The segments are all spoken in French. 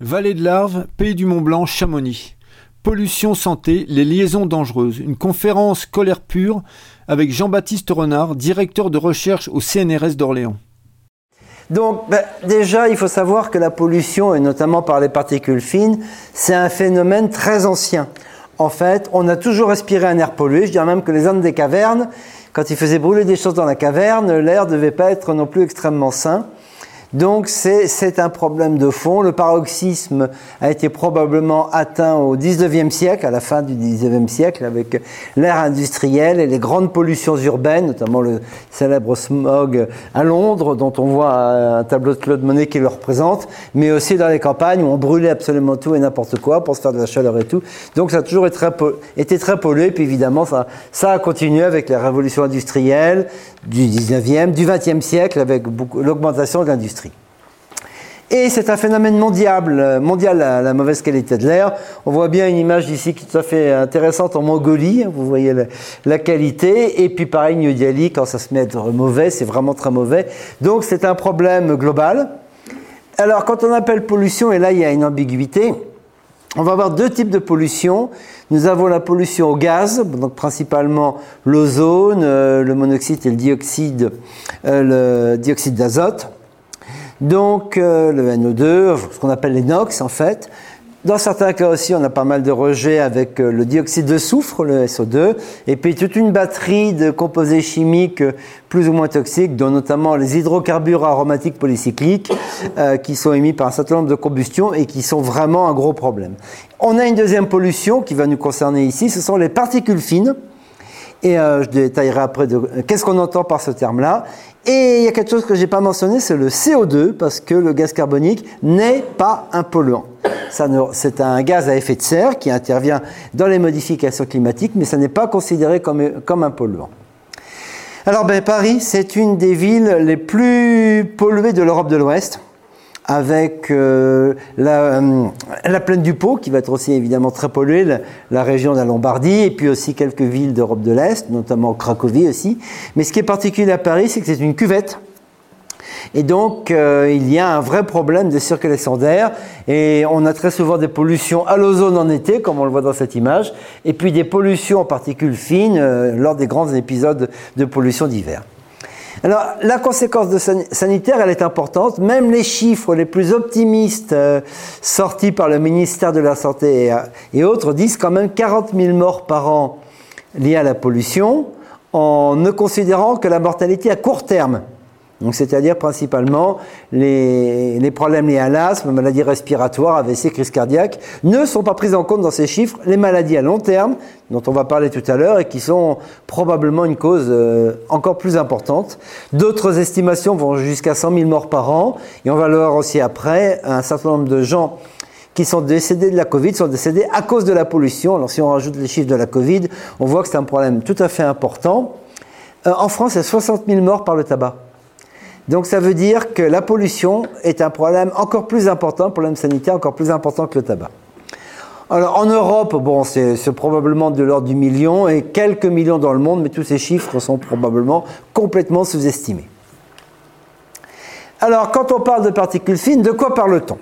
Vallée de l'Arve, Pays du Mont-Blanc, Chamonix. Pollution santé, les liaisons dangereuses. Une conférence colère pure avec Jean-Baptiste Renard, directeur de recherche au CNRS d'Orléans. Donc ben, déjà, il faut savoir que la pollution, et notamment par les particules fines, c'est un phénomène très ancien. En fait, on a toujours respiré un air pollué. Je dirais même que les hommes des cavernes, quand ils faisaient brûler des choses dans la caverne, l'air ne devait pas être non plus extrêmement sain. Donc c'est un problème de fond. Le paroxysme a été probablement atteint au 19e siècle, à la fin du 19e siècle, avec l'ère industrielle et les grandes pollutions urbaines, notamment le célèbre smog à Londres, dont on voit un tableau de Claude Monet qui le représente, mais aussi dans les campagnes où on brûlait absolument tout et n'importe quoi pour se faire de la chaleur et tout. Donc ça a toujours été très, été très pollué, puis évidemment ça, ça a continué avec la révolution industrielle du 19e, du 20e siècle, avec l'augmentation de l'industrie. Et c'est un phénomène mondial, mondial la, mauvaise qualité de l'air. On voit bien une image ici qui est tout à fait intéressante en Mongolie. Vous voyez la, qualité. Et puis pareil, New Delhi, quand ça se met à être mauvais, c'est vraiment très mauvais. Donc c'est un problème global. Alors quand on appelle pollution, et là il y a une ambiguïté, on va avoir deux types de pollution. Nous avons la pollution au gaz, donc principalement l'ozone, euh, le monoxyde et le dioxyde, euh, le dioxyde d'azote. Donc euh, le NO2, ce qu'on appelle les NOx en fait. Dans certains cas aussi, on a pas mal de rejets avec euh, le dioxyde de soufre, le SO2, et puis toute une batterie de composés chimiques plus ou moins toxiques, dont notamment les hydrocarbures aromatiques polycycliques, euh, qui sont émis par un certain nombre de combustions et qui sont vraiment un gros problème. On a une deuxième pollution qui va nous concerner ici, ce sont les particules fines. Et je détaillerai après qu'est-ce qu'on entend par ce terme-là. Et il y a quelque chose que je n'ai pas mentionné, c'est le CO2, parce que le gaz carbonique n'est pas un polluant. C'est un gaz à effet de serre qui intervient dans les modifications climatiques, mais ça n'est pas considéré comme, comme un polluant. Alors ben, Paris, c'est une des villes les plus polluées de l'Europe de l'Ouest avec euh, euh, la, plaine du Pau, qui va être aussi évidemment très polluée, la, région de la Lombardie, et puis aussi quelques villes d'Europe de l'Est, notamment Cracovie aussi. Mais ce qui est particulier à Paris, c'est que c'est une cuvette. Et donc, euh, il y a un vrai problème de circulation d'air. Et on a très souvent des pollutions à l'ozone en été, comme on le voit dans cette image, et puis des pollutions en particules fines lors des grands épisodes de pollution d'hiver. Alors, la conséquence sanitaire, elle est importante. Même les chiffres les plus optimistes euh, sortis par le ministère de la Santé et, autres disent quand même 40 000 morts par an liés à la pollution, en ne considérant que la mortalité à court terme c'est-à-dire principalement les, problèmes liés à l'asthme, maladies respiratoires, AVC, crise cardiaque, ne sont pas pris en compte dans ces chiffres. Les maladies à long terme, dont on va parler tout à l'heure, et qui sont probablement une cause euh, encore plus importante. D'autres estimations vont jusqu'à 100 000 morts par an, et on va le voir aussi après, un certain nombre de gens qui sont décédés de la Covid sont décédés à cause de la pollution. Alors si on rajoute les chiffres de la Covid, on voit que c'est un problème tout à fait important. Euh, en France, il y a 60 000 morts par le tabac. Donc ça veut dire que la pollution est un problème encore plus important, un problème sanitaire encore plus important que le tabac. Alors en Europe, bon, c'est probablement de l'ordre du million et quelques millions dans le monde, mais tous ces chiffres sont probablement complètement sous-estimés. Alors quand on parle de particules fines, de quoi parle-t-on?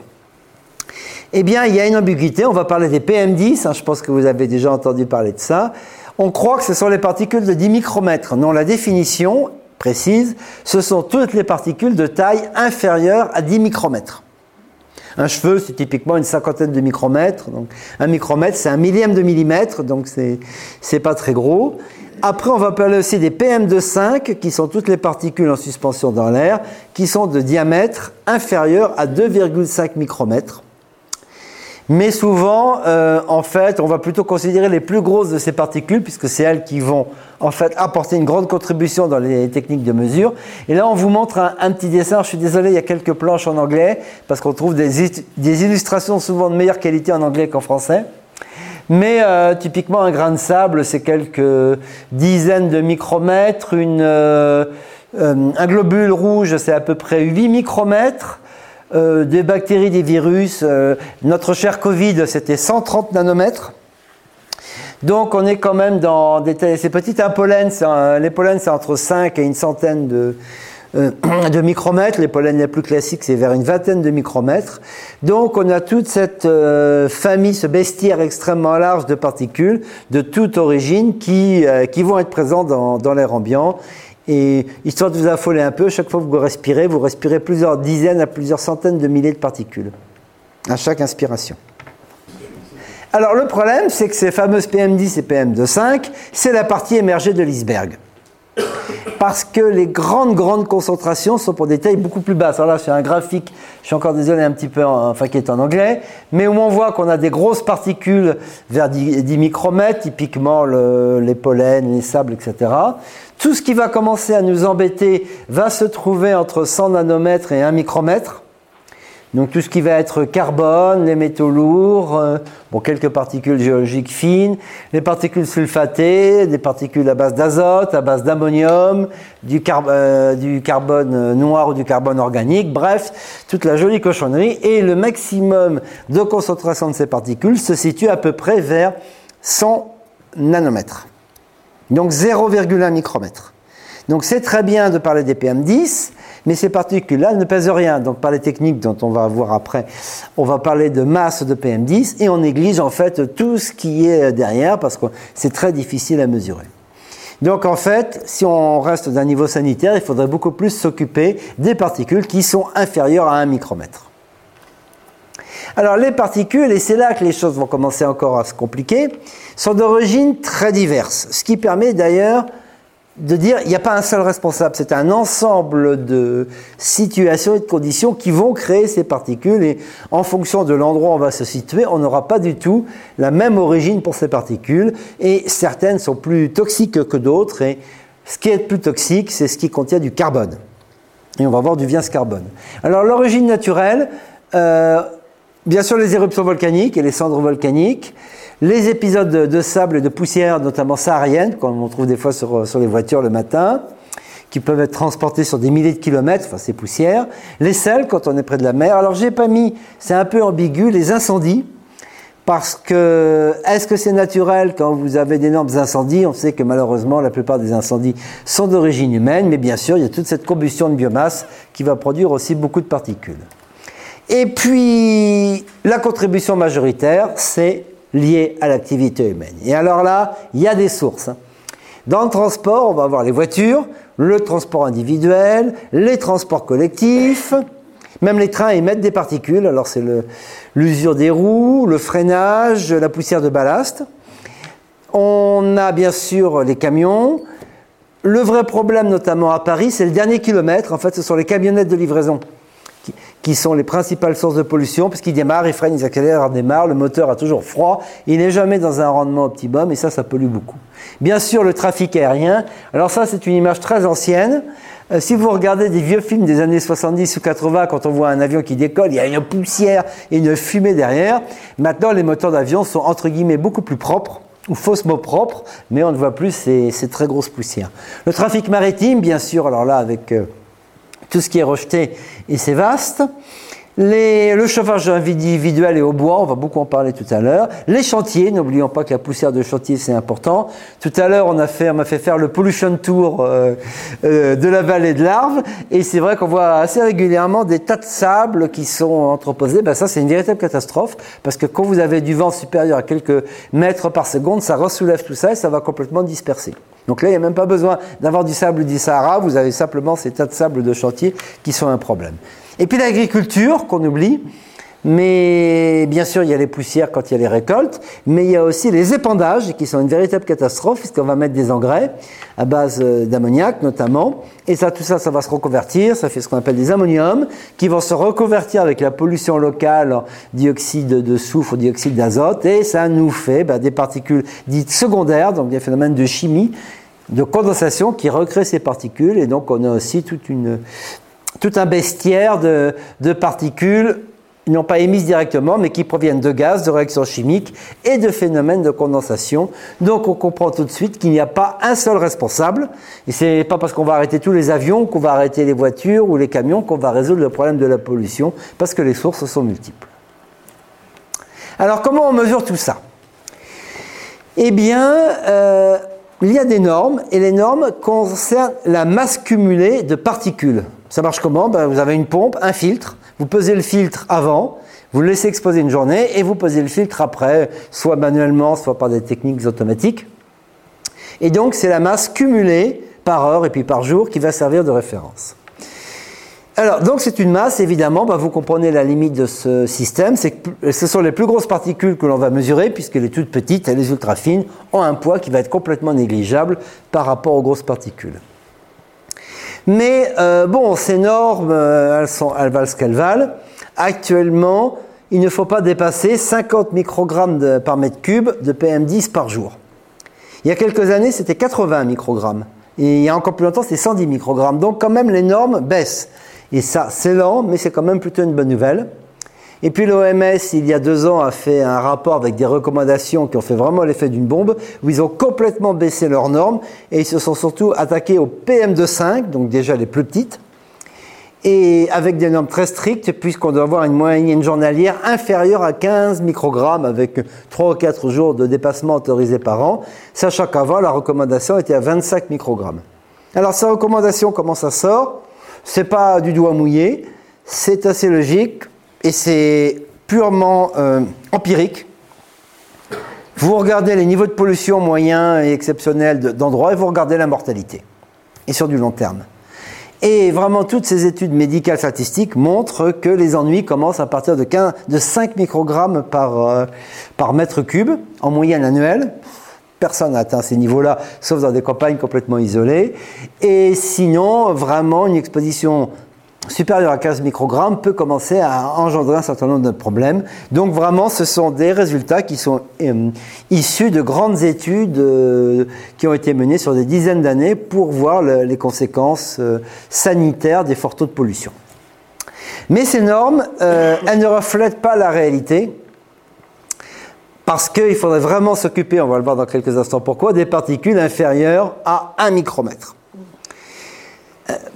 Eh bien, il y a une ambiguïté, on va parler des PM10, hein, je pense que vous avez déjà entendu parler de ça. On croit que ce sont les particules de 10 micromètres. Non, la définition précise, ce sont toutes les particules de taille inférieure à 10 micromètres. Un cheveu, c'est typiquement une cinquantaine de micromètres. Un micromètre, c'est un millième de millimètre, donc c'est, c'est pas très gros. Après, on va parler aussi des PM2,5, qui sont toutes les particules en suspension dans l'air, qui sont de diamètre inférieur à 2,5 micromètres. Mais souvent, euh, en fait, on va plutôt considérer les plus grosses de ces particules, puisque c'est elles qui vont en fait apporter une grande contribution dans les techniques de mesure. Et là, on vous montre un, petit dessin. Je suis désolé, il y a quelques planches en anglais, parce qu'on trouve des, illustrations souvent de meilleure qualité en anglais qu'en français. Mais euh, typiquement, un grain de sable, c'est quelques dizaines de micromètres. Une, euh, un globule rouge, c'est à peu près 8 micromètres. Euh, des bactéries, des virus. Euh, notre cher Covid, c'était 130 nanomètres. Donc on est quand même dans des ces petites un pollen, les pollens c'est entre 5 et une centaine de, euh, de micromètres. Les pollens les plus classiques, c'est vers une vingtaine de micromètres. Donc on a toute cette famille, ce bestiaire extrêmement large de particules de toute origine qui, vont être présents dans, dans l'air ambiant. Et histoire de vous affoler un peu, chaque fois que vous respirez, vous respirez plusieurs dizaines à plusieurs centaines de milliers de particules à chaque inspiration. Alors le problème, c'est que ces fameuses PM10 et PM2,5, c'est la partie émergée de l'iceberg. Parce que les grandes, grandes concentrations sont pour des tailles beaucoup plus basses. Alors là, c'est un graphique, je suis encore désolé un petit peu, enfin qui est en anglais, mais où on voit qu'on a des grosses particules vers 10, micromètres, typiquement les pollens, les sables, etc. Tout ce qui va commencer à nous embêter va se trouver entre 100 nanomètres et 1 micromètre. Donc tout ce qui va être carbone, les métaux lourds, euh, bon, quelques particules géologiques fines, les particules sulfatées, des particules à base d'azote, à base d'ammonium, euh, du, carbone noir ou du carbone organique, bref, toute la jolie cochonnerie. Et le maximum de concentration de ces particules se situe à peu près vers 100 nanomètres. Donc 0,1 micromètre. Donc c'est très bien de parler des PM10, mais ces particules-là ne pèsent rien. Donc par les techniques dont on va voir après, on va parler de masse de PM10 et on néglige en fait tout ce qui est derrière parce que c'est très difficile à mesurer. Donc en fait, si on reste d'un niveau sanitaire, il faudrait beaucoup plus s'occuper des particules qui sont inférieures à 1 micromètre. Alors les particules, et c'est là que les choses vont commencer encore à se compliquer, sont d'origine très diverse, ce qui permet d'ailleurs de dire il n'y a pas un seul responsable, c'est un ensemble de situations et de conditions qui vont créer ces particules. Et en fonction de l'endroit où on va se situer, on n'aura pas du tout la même origine pour ces particules. Et certaines sont plus toxiques que d'autres. Et ce qui est plus toxique, c'est ce qui contient du carbone. Et on va voir du ce carbone. Alors l'origine naturelle, euh, bien sûr les éruptions volcaniques et les cendres volcaniques, les épisodes de, sable et de poussière, notamment saharienne, comme on trouve des fois sur, les voitures le matin, qui peuvent être transportés sur des milliers de kilomètres, enfin ces poussières. Les sels, quand on est près de la mer. Alors j'ai pas mis, c'est un peu ambigu, les incendies. Parce que, est-ce que c'est naturel quand vous avez d'énormes incendies? On sait que malheureusement, la plupart des incendies sont d'origine humaine, mais bien sûr, il y a toute cette combustion de biomasse qui va produire aussi beaucoup de particules. Et puis, la contribution majoritaire, c'est liées à l'activité humaine. Et alors là, il y a des sources. Hein. Dans le transport, on va avoir les voitures, le transport individuel, les transports collectifs, même les trains émettent des particules. Alors c'est l'usure des roues, le freinage, la poussière de ballast. On a bien sûr les camions. Le vrai problème, notamment à Paris, c'est le dernier kilomètre. En fait, ce sont les camionnettes de livraison qui sont les principales sources de pollution, puisqu'ils démarrent, ils freinent, ils accélèrent, ils démarrent, le moteur a toujours froid, il n'est jamais dans un rendement optimum, et ça, ça pollue beaucoup. Bien sûr, le trafic aérien, alors ça, c'est une image très ancienne. Euh, si vous regardez des vieux films des années 70 ou 80, quand on voit un avion qui décolle, il y a une poussière et une fumée derrière. Maintenant, les moteurs d'avion sont entre guillemets beaucoup plus propres ou faussement propres, mais on ne voit plus ces, ces très grosses poussières. Le trafic maritime, bien sûr, alors là, avec... Euh, tout ce qui est rejeté et c'est vaste. Le chauffage individuel et au bois, on va beaucoup en parler tout à l'heure. Les chantiers, n'oublions pas que la poussière de chantier c'est important. Tout à l'heure, on fait, m'a fait faire le pollution tour euh, euh, de la vallée de l'Arve, et c'est vrai qu'on voit assez régulièrement des tas de sable qui sont entreposés. Ben ça, c'est une véritable catastrophe parce que quand vous avez du vent supérieur à quelques mètres par seconde, ça ressoulève tout ça et ça va complètement disperser. Donc là, il n'y a même pas besoin d'avoir du sable du Sahara, vous avez simplement ces tas de sable de chantier qui sont un problème. Et puis l'agriculture, qu'on oublie, mais bien sûr, il y a les poussières quand il y a les récoltes, mais il y a aussi les épandages qui sont une véritable catastrophe, puisqu'on va mettre des engrais à base euh, d'ammoniac notamment, et ça, tout ça, ça va se reconvertir, ça fait ce qu'on appelle des ammoniums, qui vont se reconvertir avec la pollution locale, dioxyde de soufre, dioxyde d'azote, et ça nous fait bah, des particules dites secondaires, donc des phénomènes de chimie, de condensation qui recréent ces particules, et donc on a aussi toute une, tout un bestiaire de, particules n'ont pas émises directement, mais qui proviennent de gaz, de réactions chimiques et de phénomènes de condensation. Donc on comprend tout de suite qu'il n'y a pas un seul responsable. Et c'est pas parce qu'on va arrêter tous les avions, qu'on va arrêter les voitures ou les camions qu'on va résoudre le problème de la pollution, parce que les sources sont multiples. Alors comment on mesure tout ça? Eh bien, euh, il y a des normes et les normes concernent la masse cumulée de particules. Ça marche comment ben, Vous avez une pompe, un filtre, vous pesez le filtre avant, vous le laissez exposer une journée et vous posez le filtre après, soit manuellement, soit par des techniques automatiques. Et donc c'est la masse cumulée par heure et puis par jour qui va servir de référence. Alors, donc c'est une masse, évidemment, bah, vous comprenez la limite de ce système, c'est que ce sont les plus grosses particules que l'on va mesurer, puisque les toutes petites et les ultra fines ont un poids qui va être complètement négligeable par rapport aux grosses particules. Mais euh, bon, ces normes, euh, elles, sont, elles valent ce qu'elles valent. Actuellement, il ne faut pas dépasser 50 microgrammes par mètre cube de PM10 par jour. Il y a quelques années, c'était 80 microgrammes. Et il y a encore plus longtemps, c'était 110 microgrammes. Donc quand même, les normes baissent. Et ça, c'est lent, mais c'est quand même plutôt une bonne nouvelle. Et puis l'OMS, il y a deux ans, a fait un rapport avec des recommandations qui ont fait vraiment l'effet d'une bombe, où ils ont complètement baissé leurs normes et ils se sont surtout attaqués aux PM2,5, donc déjà les plus petites, et avec des normes très strictes, puisqu'on doit avoir une moyenne journalière inférieure à 15 microgrammes, avec 3 ou 4 jours de dépassement autorisé par an, sachant qu'avant, la recommandation était à 25 microgrammes. Alors, ces recommandations, comment ça sort? C'est pas du doigt mouillé, c'est assez logique et c'est purement euh, empirique. Vous regardez les niveaux de pollution moyens et exceptionnels d'endroits et vous regardez la mortalité, et sur du long terme. Et vraiment, toutes ces études médicales statistiques montrent que les ennuis commencent à partir de, 15, de 5 microgrammes par, euh, par mètre cube en moyenne annuelle personne n'a atteint ces niveaux-là, sauf dans des campagnes complètement isolées. Et sinon, vraiment, une exposition supérieure à 15 microgrammes peut commencer à engendrer un certain nombre de problèmes. Donc vraiment, ce sont des résultats qui sont euh, issus de grandes études euh, qui ont été menées sur des dizaines d'années pour voir les conséquences euh, sanitaires des forts taux de pollution. Mais ces normes, elles ne reflètent pas la réalité. Parce qu'il faudrait vraiment s'occuper, on va le voir dans quelques instants pourquoi, des particules inférieures à 1 micromètre.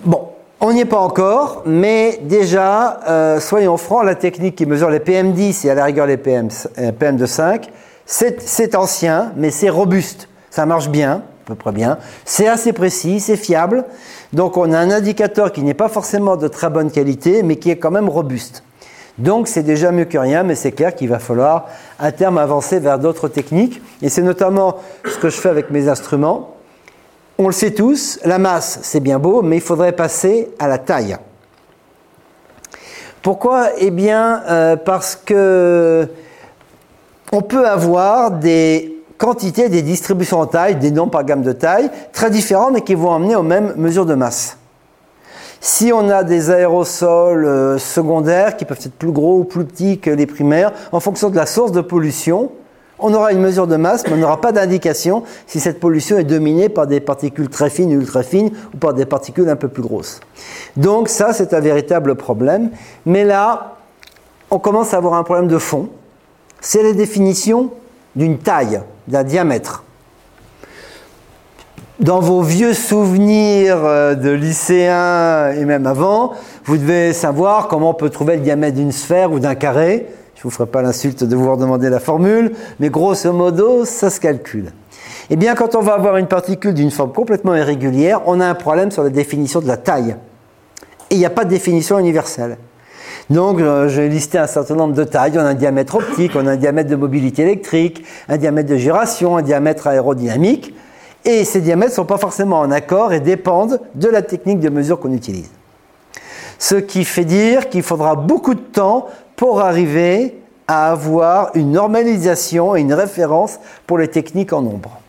Bon, on n'y est pas encore, mais déjà, euh, soyons francs, la technique qui mesure les PM10 et à la rigueur les PM, euh, PM2,5, c'est ancien, mais c'est robuste. Ça marche bien, à peu près bien. C'est assez précis, c'est fiable. Donc on a un indicateur qui n'est pas forcément de très bonne qualité, mais qui est quand même robuste. Donc c'est déjà mieux que rien, mais c'est clair qu'il va falloir à terme avancer vers d'autres techniques. Et c'est notamment ce que je fais avec mes instruments. On le sait tous, la masse c'est bien beau, mais il faudrait passer à la taille. Pourquoi? Eh bien euh, parce que on peut avoir des quantités, des distributions en taille, des noms par gamme de taille, très différents, mais qui vont amener aux mêmes mesures de masse. Si on a des aérosols euh, secondaires qui peuvent être plus gros ou plus petits que les primaires, en fonction de la source de pollution, on aura une mesure de masse, mais on n'aura pas d'indication si cette pollution est dominée par des particules très fines ou ultra fines ou par des particules un peu plus grosses. Donc ça, c'est un véritable problème. Mais là, on commence à avoir un problème de fond. C'est la définition d'une taille, d'un diamètre dans vos vieux souvenirs euh, de lycéens et même avant, vous devez savoir comment on peut trouver le diamètre d'une sphère ou d'un carré. Je ne vous ferai pas l'insulte de vous redemander la formule, mais grosso modo, ça se calcule. Eh bien, quand on va avoir une particule d'une forme complètement irrégulière, on a un problème sur la définition de la taille. Et il n'y a pas de définition universelle. Donc, euh, je vais lister un certain nombre de tailles. On a un diamètre optique, on a un diamètre de mobilité électrique, un diamètre de giration, un diamètre aérodynamique. Et ces diamètres ne sont pas forcément en accord et dépendent de la technique de mesure qu'on utilise. Ce qui fait dire qu'il faudra beaucoup de temps pour arriver à avoir une normalisation et une référence pour les techniques en nombre.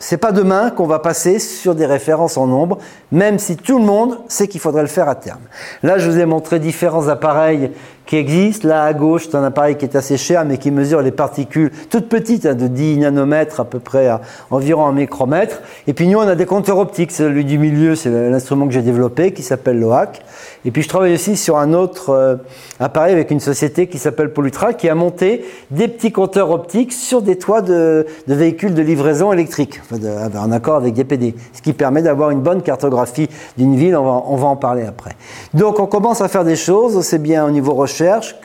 C'est pas demain qu'on va passer sur des références en nombre, même si tout le monde sait qu'il faudrait le faire à terme. Là, je vous ai montré différents appareils qui existent. Là, à gauche, c'est un appareil qui est assez cher, mais qui mesure les particules toutes petites, hein, de 10 nanomètres à peu près à environ un micromètre. Et puis nous, on a des compteurs optiques. Celui du milieu, c'est l'instrument que j'ai développé, qui s'appelle LOAC. Et puis je travaille aussi sur un autre euh, appareil avec une société qui s'appelle Polutra, qui a monté des petits compteurs optiques sur des toits de, véhicules de livraison électrique, en accord avec DPD, ce qui permet d'avoir une bonne cartographie d'une ville. On va, on va, en parler après. Donc on commence à faire des choses, aussi bien au niveau recherche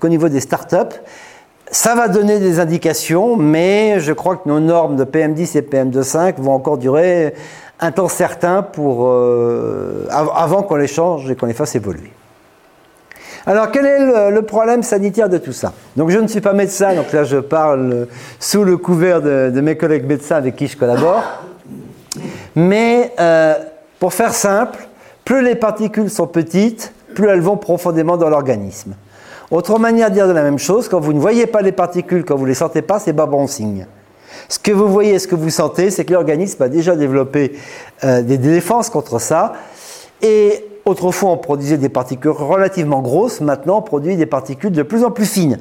qu'au niveau des startups. ça va donner des indications, mais je crois que nos normes de PM10 et PM2,5 vont encore durer un temps certain pour, euh, avant qu'on les change et qu'on les fasse évoluer. Alors, quel est le, problème sanitaire de tout ça? Donc, je ne suis pas médecin, donc là, je parle sous le couvert de, mes collègues médecins avec qui je collabore. Mais, euh, pour faire simple, plus les particules sont petites, plus elles vont profondément dans l'organisme. Autre manière de dire la même chose, quand vous ne voyez pas les particules, quand vous ne les sentez pas, c'est pas bon signe. Ce que vous voyez, ce que vous sentez, c'est que l'organisme a déjà développé euh, des défenses contre ça. Et autrefois, on produisait des particules relativement grosses. Maintenant, on produit des particules de plus en plus fines.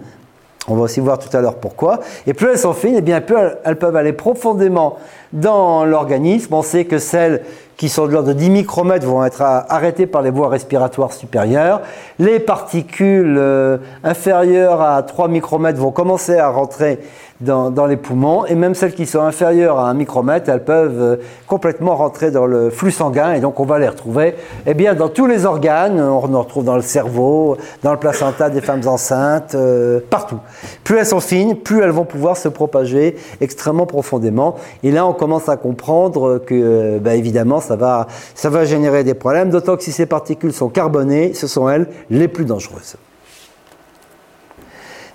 On va aussi voir tout à l'heure pourquoi. Et plus elles sont fines, et eh bien plus elles peuvent aller profondément dans l'organisme. On sait que celles qui sont de l'ordre de 10 micromètres vont être arrêtées par les voies respiratoires supérieures. Les particules euh, inférieures à 3 micromètres vont commencer à rentrer dans, les poumons, et même celles qui sont inférieures à un micromètre, elles peuvent euh, complètement rentrer dans le flux sanguin, et donc on va les retrouver eh bien, dans tous les organes, on en retrouve dans le cerveau, dans le placenta des femmes enceintes, euh, partout. Plus elles sont fines, plus elles vont pouvoir se propager extrêmement profondément, et là on commence à comprendre que, euh, bah, évidemment, ça va, ça va générer des problèmes, d'autant que si ces particules sont carbonées, ce sont elles les plus dangereuses.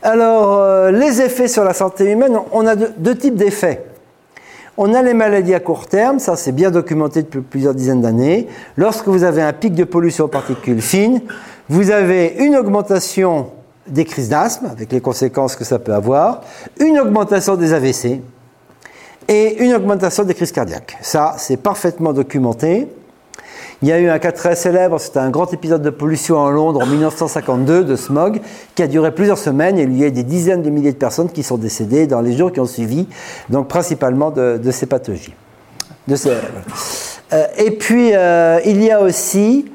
Alors, euh, les effets sur la santé humaine, on a deux, types d'effets. On a les maladies à court terme, ça c'est bien documenté depuis plusieurs dizaines d'années. Lorsque vous avez un pic de pollution aux particules fines, vous avez une augmentation des crises d'asthme, avec les conséquences que ça peut avoir, une augmentation des AVC et une augmentation des crises cardiaques. Ça, c'est parfaitement documenté. Il y a eu un cas très célèbre, c'était un grand épisode de pollution en Londres en 1952 de smog qui a duré plusieurs semaines et il y a eu des dizaines de milliers de personnes qui sont décédées dans les jours qui ont suivi, donc principalement de, ces pathologies. Euh, et puis, euh, il y a aussi,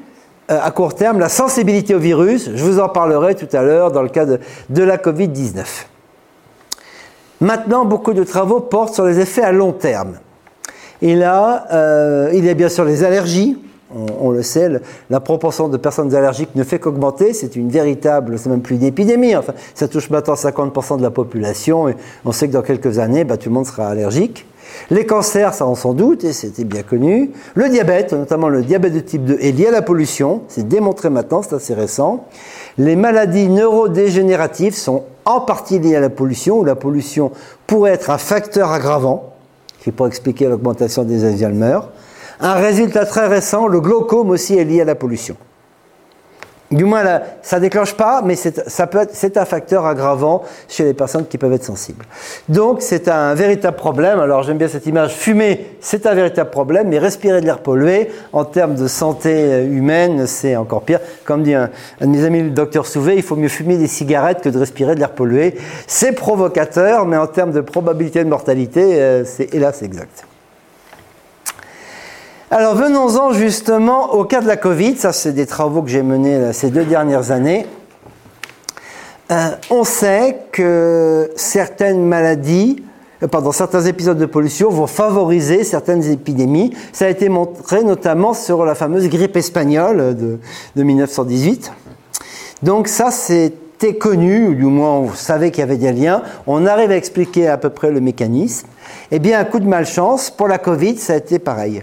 euh, à court terme, la sensibilité au virus. Je vous en parlerai tout à l'heure dans le cas de, de la Covid-19. Maintenant, beaucoup de travaux portent sur les effets à long terme. Et là, il y a bien sûr les allergies, on, le sait, la proportion de personnes allergiques ne fait qu'augmenter. C'est une véritable, c'est même plus une épidémie. Enfin, ça touche maintenant 50% de la population on sait que dans quelques années, bah, tout le monde sera allergique. Les cancers, ça on s'en doute, et c'était bien connu. Le diabète, notamment le diabète de type 2, est lié à la pollution. C'est démontré maintenant, c'est assez récent. Les maladies neurodégénératives sont en partie liées à la pollution, où la pollution pourrait être un facteur aggravant, qui pourrait expliquer l'augmentation des Alzheimer. Un résultat très récent, le glaucome aussi est lié à la pollution. Du moins, ça déclenche pas, mais c'est un facteur aggravant chez les personnes qui peuvent être sensibles. Donc, c'est un véritable problème. Alors, j'aime bien cette image. Fumer, c'est un véritable problème, mais respirer de l'air pollué, en termes de santé euh, humaine, c'est encore pire. Comme dit un, de mes amis, le docteur Souvet, il faut mieux fumer des cigarettes que de respirer de l'air pollué. C'est provocateur, mais en termes de probabilité de mortalité, euh, c'est hélas exact. Alors venons-en justement au cas de la Covid. Ça, c'est des travaux que j'ai menés ces deux dernières années. Euh, on sait que certaines maladies, euh, pardon, certains épisodes de pollution vont favoriser certaines épidémies. Ça a été montré notamment sur la fameuse grippe espagnole de, de 1918. Donc ça, c'était connu, ou du moins on savait qu'il y avait des liens. On arrive à expliquer à peu près le mécanisme. Eh bien, un coup de malchance, pour la Covid, ça a été pareil.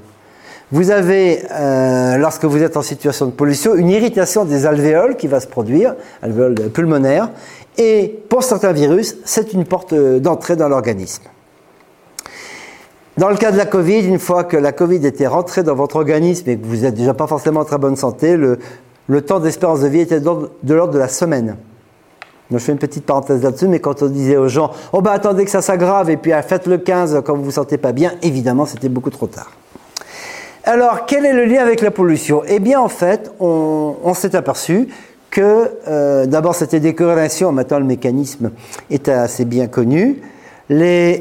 Vous avez, euh, lorsque vous êtes en situation de pollution, une irritation des alvéoles qui va se produire, alvéoles pulmonaires, et pour certains virus, c'est une porte d'entrée dans l'organisme. Dans le cas de la Covid, une fois que la Covid était rentrée dans votre organisme et que vous n'êtes déjà pas forcément en très bonne santé, le, temps d'espérance de vie était de l'ordre de la semaine. je fais une petite parenthèse là-dessus, mais quand on disait aux gens, oh bah attendez que ça s'aggrave et puis faites le 15 quand vous vous sentez pas bien, évidemment c'était beaucoup trop tard. Alors, quel est le lien avec la pollution? Eh bien, en fait, on, s'est aperçu que euh, d'abord c'était des corrélations, maintenant le mécanisme est assez bien connu. la,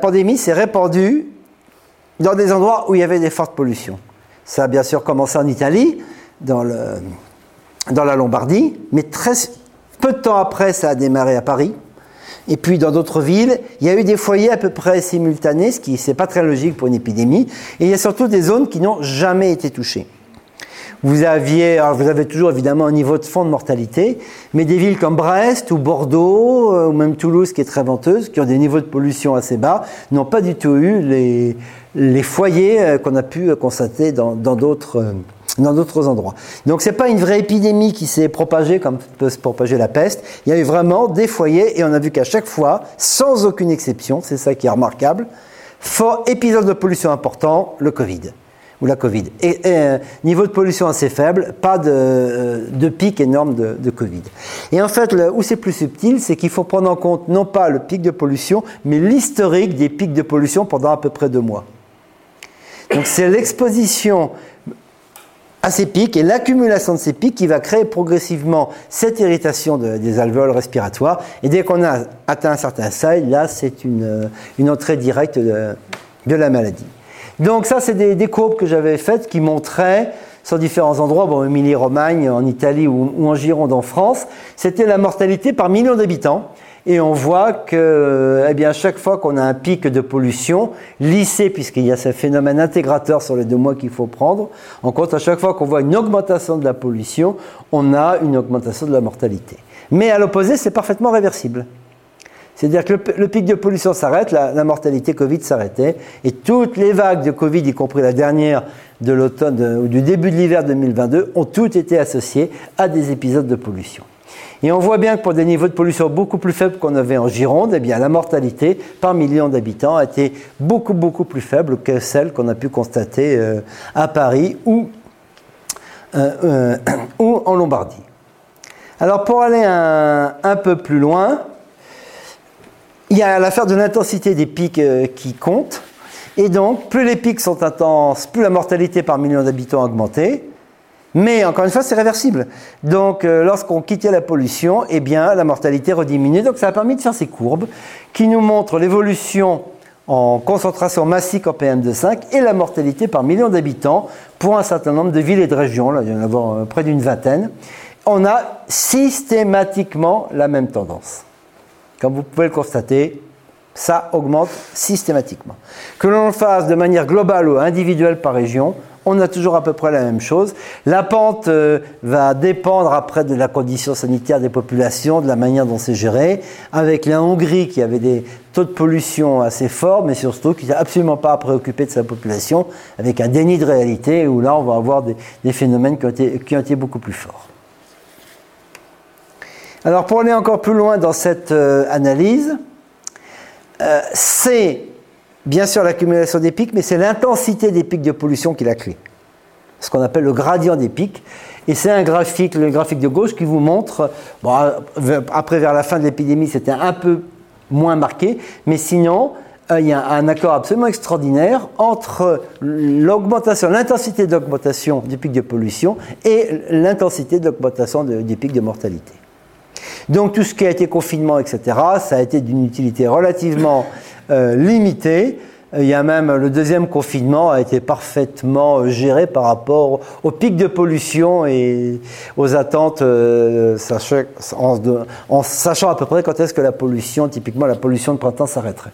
pandémie s'est répandue dans des endroits où il y avait des fortes pollutions. Ça a bien sûr commencé en Italie, dans, dans la Lombardie, mais très peu de temps après, ça a démarré à Paris. Et puis dans d'autres villes, il y a eu des foyers à peu près simultanés, ce qui n'est pas très logique pour une épidémie. Et il y a surtout des zones qui n'ont jamais été touchées. vous aviez, vous avez toujours évidemment un niveau de fond de mortalité, mais des villes comme Brest ou Bordeaux euh, ou même Toulouse qui est très venteuse, qui ont des niveaux de pollution assez bas, n'ont pas du tout eu les, les foyers euh, qu'on a pu constater dans d'autres euh, dans d'autres endroits. Donc c'est pas une vraie épidémie qui s'est propagée comme peut se propager la peste. Il y a eu vraiment des foyers et on a vu qu'à chaque fois, sans aucune exception, c'est ça qui est remarquable, fort épisode de pollution important, le Covid ou la Covid. Et, euh, niveau de pollution assez faible, pas de, euh, pic énorme de, Covid. Et en fait, où c'est plus subtil, c'est qu'il faut prendre en compte non pas le pic de pollution, mais l'historique des pics de pollution pendant à peu près deux mois. Donc c'est l'exposition à ces pics et l'accumulation de ces pics qui va créer progressivement cette irritation des alvéoles respiratoires. Et dès qu'on a atteint un certain seuil, là, c'est une, une, entrée directe de, la maladie. Donc ça, c'est des, des, courbes que j'avais faites qui montraient sur différents endroits, bon, Émilie-Romagne en Italie ou, ou en Gironde en France, c'était la mortalité par million d'habitants. Et on voit que, eh chaque fois qu'on a un pic de pollution, lissé, puisqu'il y a ce phénomène intégrateur sur les deux mois qu'il faut prendre en compte, à chaque fois qu'on voit une augmentation de la pollution, on a une augmentation de la mortalité. Mais à l'opposé, c'est parfaitement réversible. C'est-à-dire que le, pic de pollution s'arrête, la, la, mortalité Covid s'arrêtait, et toutes les vagues de Covid, y compris la dernière de l'automne ou du début de l'hiver 2022, ont toutes été associées à des épisodes de pollution. Et on voit bien que pour des niveaux de pollution beaucoup plus faibles qu'on avait en Gironde, eh la mortalité par million d'habitants a été beaucoup, plus faible que celle qu'on a pu constater euh, à Paris ou, euh, euh, ou, en Lombardie. Alors pour aller un peu plus loin, il y a l'affaire de l'intensité des pics qui compte. Et donc, plus les pics sont intenses, plus la mortalité par million d'habitants a augmenté. Mais encore une fois, c'est réversible. Donc, euh, lorsqu'on quittait la pollution, eh bien, la mortalité rediminuait. Donc, ça a permis de faire ces courbes qui nous montrent l'évolution en concentration massique en PM2,5 et la mortalité par million d'habitants pour un certain nombre de villes et de régions. Là, il y en a euh, près d'une vingtaine. On a systématiquement la même tendance. Comme vous pouvez le constater, ça augmente systématiquement. Que l'on le fasse de manière globale ou individuelle par région, on a toujours à peu près la même chose. La pente euh, va dépendre après de la condition sanitaire des populations, de la manière dont c'est géré, avec la Hongrie qui avait des taux de pollution assez forts, mais surtout qui n'est absolument pas à préoccuper de sa population, avec un déni de réalité, où là on va avoir des, phénomènes qui ont, été, beaucoup plus forts. Alors pour aller encore plus loin dans cette euh, analyse, euh, c'est bien sûr l'accumulation des pics, mais c'est l'intensité des pics de pollution qui est la clé. Ce qu'on appelle le gradient des pics. Et c'est un graphique, le graphique de gauche, qui vous montre, bon, après vers la fin de l'épidémie, c'était un peu moins marqué, mais sinon, euh, il y a un accord absolument extraordinaire entre l'augmentation, l'intensité d'augmentation du pic de pollution et l'intensité d'augmentation du pic de mortalité. Donc tout ce qui a été confinement, etc., ça a été d'une utilité relativement euh, limité. Il y a même le deuxième confinement a été parfaitement géré par rapport au pic de pollution et aux attentes, euh, en, sachant à peu près quand est-ce que la pollution, typiquement la pollution de printemps, s'arrêterait.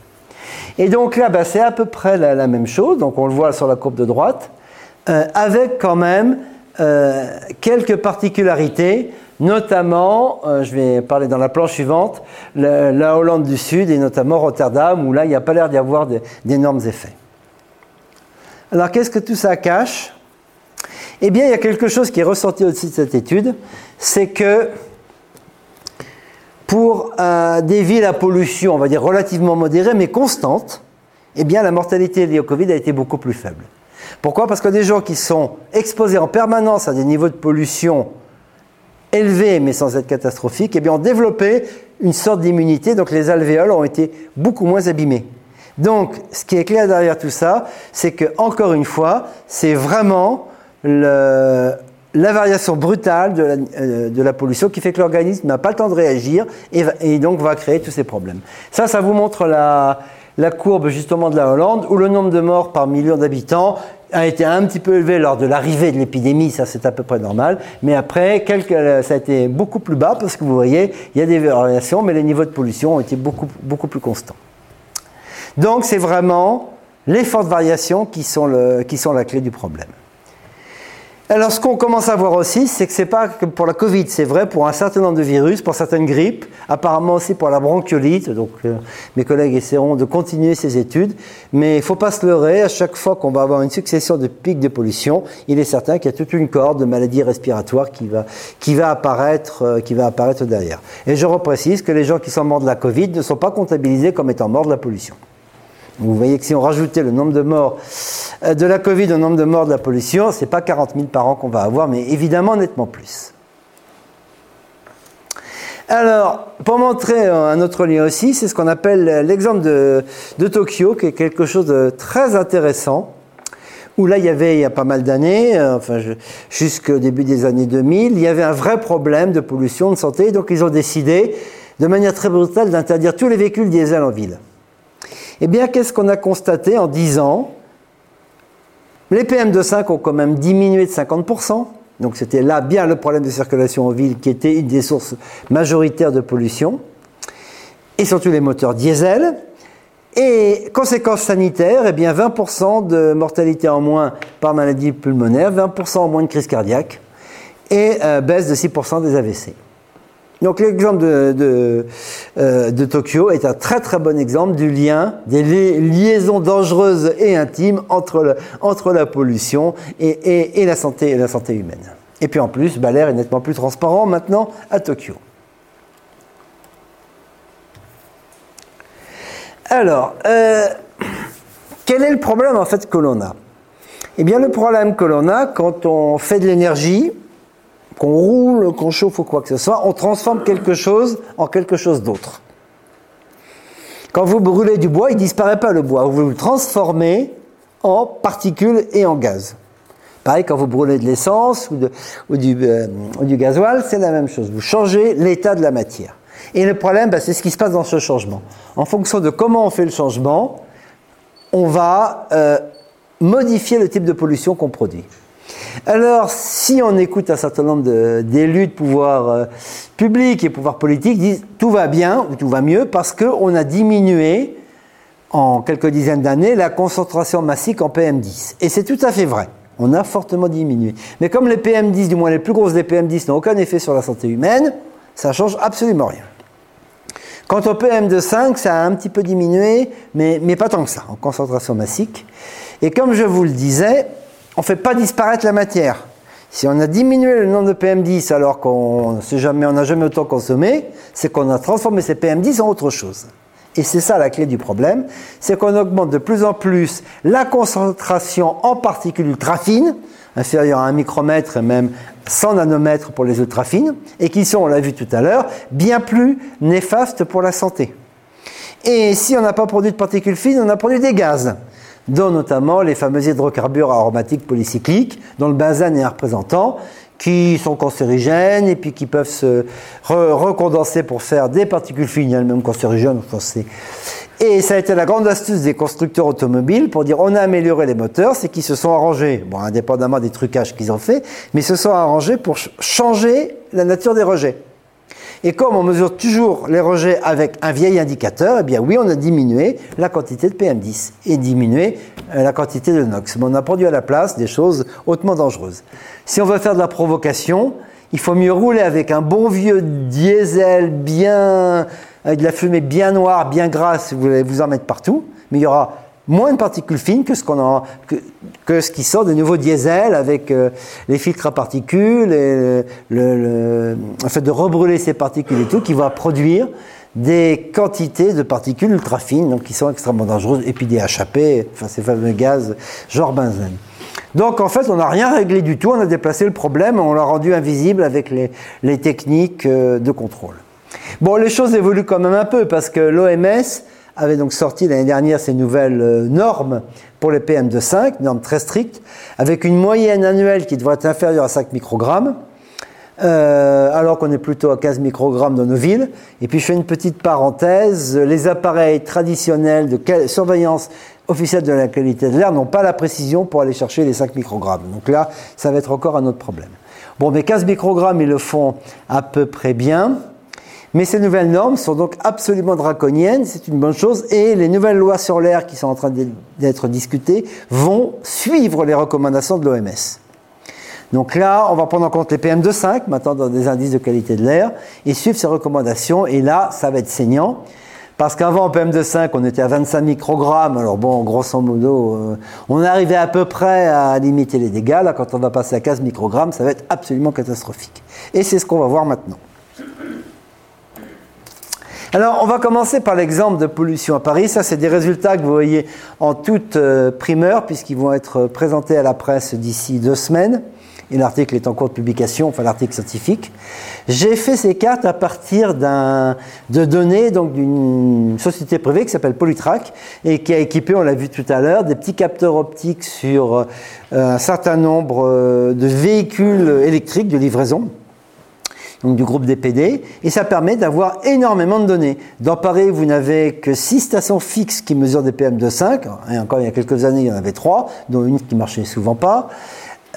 Et donc là, bah, c'est à peu près la, même chose. Donc on le voit sur la courbe de droite, euh, avec quand même quelques particularités Notamment, euh, je vais parler dans la planche suivante, la, Hollande du Sud et notamment Rotterdam, où là, il n'y a pas l'air d'y avoir d'énormes effets. Alors, qu'est-ce que tout ça cache? Eh bien, il y a quelque chose qui est ressorti aussi de cette étude, c'est que pour euh, des villes à pollution, on va dire relativement modérée, mais constante, eh bien, la mortalité liée au Covid a été beaucoup plus faible. Pourquoi? Parce que des gens qui sont exposés en permanence à des niveaux de pollution élevés mais sans être catastrophiques, eh bien, ont développé une sorte d'immunité, donc les alvéoles ont été beaucoup moins abîmés. Donc, ce qui est clair derrière tout ça, c'est que, encore une fois, c'est vraiment le, la variation brutale de la, euh, pollution qui fait que l'organisme n'a pas le temps de réagir et, et, donc va créer tous ces problèmes. Ça, ça vous montre la, la courbe justement de la Hollande où le nombre de morts par million d'habitants a été un petit peu élevé lors de l'arrivée de l'épidémie, ça c'est à peu près normal, mais après, ça a été beaucoup plus bas parce que vous voyez, il y a des variations, mais les niveaux de pollution ont été beaucoup, beaucoup plus constants. Donc c'est vraiment les fortes variations qui sont, qui sont la clé du problème. Alors, ce qu'on commence à voir aussi, c'est que c'est pas que pour la Covid, c'est vrai pour un certain nombre de virus, pour certaines grippes, apparemment aussi pour la bronchiolite. Donc, euh, mes collègues essaieront de continuer ces études. Mais il faut pas se leurrer, à chaque fois qu'on va avoir une succession de pics de pollution, il est certain qu'il y a toute une corde de maladies respiratoires qui va, qui va apparaître, euh, qui va apparaître derrière. Et je reprécise que les gens qui sont morts de la Covid ne sont pas comptabilisés comme étant morts de la pollution. Vous voyez que si on rajoutait le nombre de morts euh, de la Covid au nombre de morts de la pollution, ce n'est pas 40 000 par an qu'on va avoir, mais évidemment nettement plus. Alors, pour montrer un autre lien aussi, c'est ce qu'on appelle l'exemple de, Tokyo, qui est quelque chose de très intéressant, où là, il y avait, il y a pas mal d'années, euh, enfin, jusqu'au début des années 2000, il y avait un vrai problème de pollution, de santé, donc ils ont décidé, de manière très brutale, d'interdire tous les véhicules diesel en ville. Eh bien, qu'est-ce qu'on a constaté en 10 ans? Les PM2,5 ont quand même diminué de 50%. Donc c'était là bien le problème de circulation en ville qui était une des sources majoritaires de pollution. Et surtout les moteurs diesel. Et conséquences sanitaires, eh bien 20% de mortalité en moins par maladie pulmonaire, 20% en moins de crise cardiaque et euh, baisse de 6% des AVC. Donc l'exemple de, euh, de, Tokyo est un très très bon exemple du lien, des liaisons dangereuses et intimes entre, entre la pollution et, et, la santé, la santé humaine. Et puis en plus, l'air est nettement plus transparent maintenant à Tokyo. Alors, euh, quel est le problème en fait que l'on a? Eh bien, le problème que l'on a quand on fait de l'énergie, qu'on roule, qu'on chauffe ou quoi que ce soit, on transforme quelque chose en quelque chose d'autre. Quand vous brûlez du bois, il ne disparaît pas le bois, vous le transformez en particules et en gaz. Pareil, quand vous brûlez de l'essence ou, euh, du, gasoil, c'est la même chose. Vous changez l'état de la matière. Et le problème, bah, c'est ce qui se passe dans ce changement. En fonction de comment on fait le changement, on va euh, modifier le type de pollution qu'on produit. Alors, si on écoute un certain nombre d'élus de, pouvoir euh, public et pouvoir politique, disent tout va bien ou tout va mieux parce qu'on a diminué en quelques dizaines d'années la concentration massique en PM10. Et c'est tout à fait vrai. On a fortement diminué. Mais comme les PM10, du moins les plus grosses des PM10, n'ont aucun effet sur la santé humaine, ça change absolument rien. Quant au PM2,5, ça a un petit peu diminué, mais, mais pas tant que ça, en concentration massique. Et comme je vous le disais, on ne fait pas disparaître la matière. Si on a diminué le nombre de PM10 alors qu'on n'a jamais, autant consommé, c'est qu'on a transformé ces PM10 en autre chose. Et c'est ça la clé du problème, c'est qu'on augmente de plus en plus la concentration en particules ultra fines, inférieures à 1 micromètre et même 100 nanomètres pour les ultra fines, et qui sont, on l'a vu tout à l'heure, bien plus néfastes pour la santé. Et si on n'a pas produit de particules fines, on a produit des gaz dont notamment les fameux hydrocarbures aromatiques polycycliques, dont le benzène est un représentant, qui sont cancérigènes et puis qui peuvent se recondenser pour faire des particules fines, elles-mêmes cancérigènes. Et ça a été la grande astuce des constructeurs automobiles pour dire on a amélioré les moteurs, c'est qu'ils se sont arrangés, bon, indépendamment des trucages qu'ils ont fait, mais se sont arrangés pour changer la nature des rejets. Et comme on mesure toujours les rejets avec un vieil indicateur, eh bien oui, on a diminué la quantité de PM10 et diminué euh, la quantité de NOx. Mais on a produit à la place des choses hautement dangereuses. Si on veut faire de la provocation, il faut mieux rouler avec un bon vieux diesel bien, avec de la fumée bien noire, bien grasse, vous allez vous en mettre partout, mais il y aura moins de particules fines que ce, qu'on que, ce qui sort de nouveaux diesel avec euh, les filtres à particules le, fait de rebrûler ces particules et tout, qui va produire des quantités de particules ultra fines, donc qui sont extrêmement dangereuses, et puis des HAP, enfin ces fameux gaz genre benzène. Donc en fait, on n'a rien réglé du tout, on a déplacé le problème, on l'a rendu invisible avec les, les techniques euh, de contrôle. Bon, les choses évoluent quand même un peu parce que l'OMS avait donc sorti l'année dernière ces nouvelles euh, normes pour les PM2,5, normes très strictes, avec une moyenne annuelle qui devrait être inférieure à 5 microgrammes, euh, alors qu'on est plutôt à 15 microgrammes dans nos villes. Et puis je fais une petite parenthèse, les appareils traditionnels de surveillance officielle de la qualité de l'air n'ont pas la précision pour aller chercher les 5 microgrammes. Donc là, ça va être encore un autre problème. Bon, mais 15 microgrammes, ils le font à peu près bien. Mais ces nouvelles normes sont donc absolument draconiennes, c'est une bonne chose, et les nouvelles lois sur l'air qui sont en train d'être discutées vont suivre les recommandations de l'OMS. Donc là, on va prendre en compte les PM2,5, maintenant dans des indices de qualité de l'air, et suivre ces recommandations. Et là, ça va être saignant. Parce qu'avant, en PM2,5, on était à 25 microgrammes. Alors bon, grosso modo, euh, on arrivait à peu près à limiter les dégâts. Là, quand on va passer à 15 microgrammes, ça va être absolument catastrophique. Et c'est ce qu'on va voir maintenant. Alors, on va commencer par l'exemple de pollution à Paris. Ça, c'est des résultats que vous voyez en toute euh, primeur, puisqu'ils vont être présentés à la presse d'ici deux semaines et l'article est en cours de publication, enfin l'article scientifique. J'ai fait ces cartes à partir de données donc d'une société privée qui s'appelle Polytrack et qui a équipé, on l'a vu tout à l'heure, des petits capteurs optiques sur euh, un certain nombre euh, de véhicules électriques de livraison donc du groupe DPD, et ça permet d'avoir énormément de données. Dans Paris, vous n'avez que 6 stations fixes qui mesurent des PM2,5, et encore il y a quelques années, il y en avait 3, dont une qui marchait souvent pas.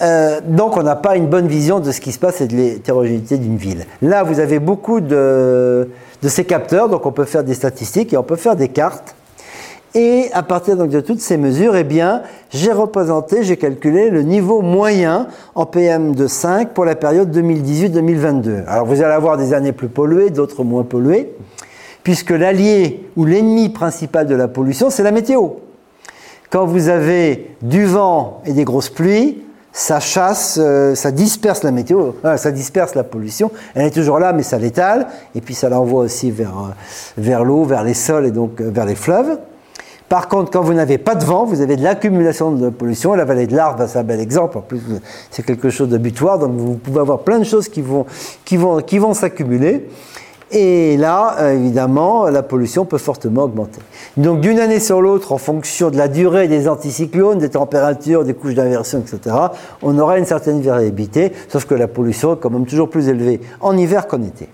Euh, donc on n'a pas une bonne vision de ce qui se passe et de l'hétérogénéité d'une ville. Là, vous avez beaucoup de, ces capteurs, donc on peut faire des statistiques et on peut faire des cartes. Et à partir de toutes ces mesures, eh bien, j'ai représenté, j'ai calculé le niveau moyen en PM de 5 pour la période 2018-2022. Alors vous allez avoir des années plus polluées, d'autres moins polluées, puisque l'allié ou l'ennemi principal de la pollution, c'est la météo. Quand vous avez du vent et des grosses pluies, ça chasse, euh, ça disperse la météo, euh, ça disperse la pollution. Elle est toujours là, mais ça l'étale, et puis ça l'envoie aussi vers, euh, vers l'eau, vers les sols et donc vers les fleuves. Par contre, quand vous n'avez pas de vent, vous avez de l'accumulation de pollution. La vallée de l'Arve, c'est un bel exemple. En plus, c'est quelque chose de butoir, donc vous pouvez avoir plein de choses qui vont, qui vont, s'accumuler. Et là, euh, évidemment, la pollution peut fortement augmenter. Donc d'une année sur l'autre, en fonction de la durée des anticyclones, des températures, des couches d'inversion, etc., on aura une certaine variabilité, sauf que la pollution est quand même toujours plus élevée en hiver qu'en été.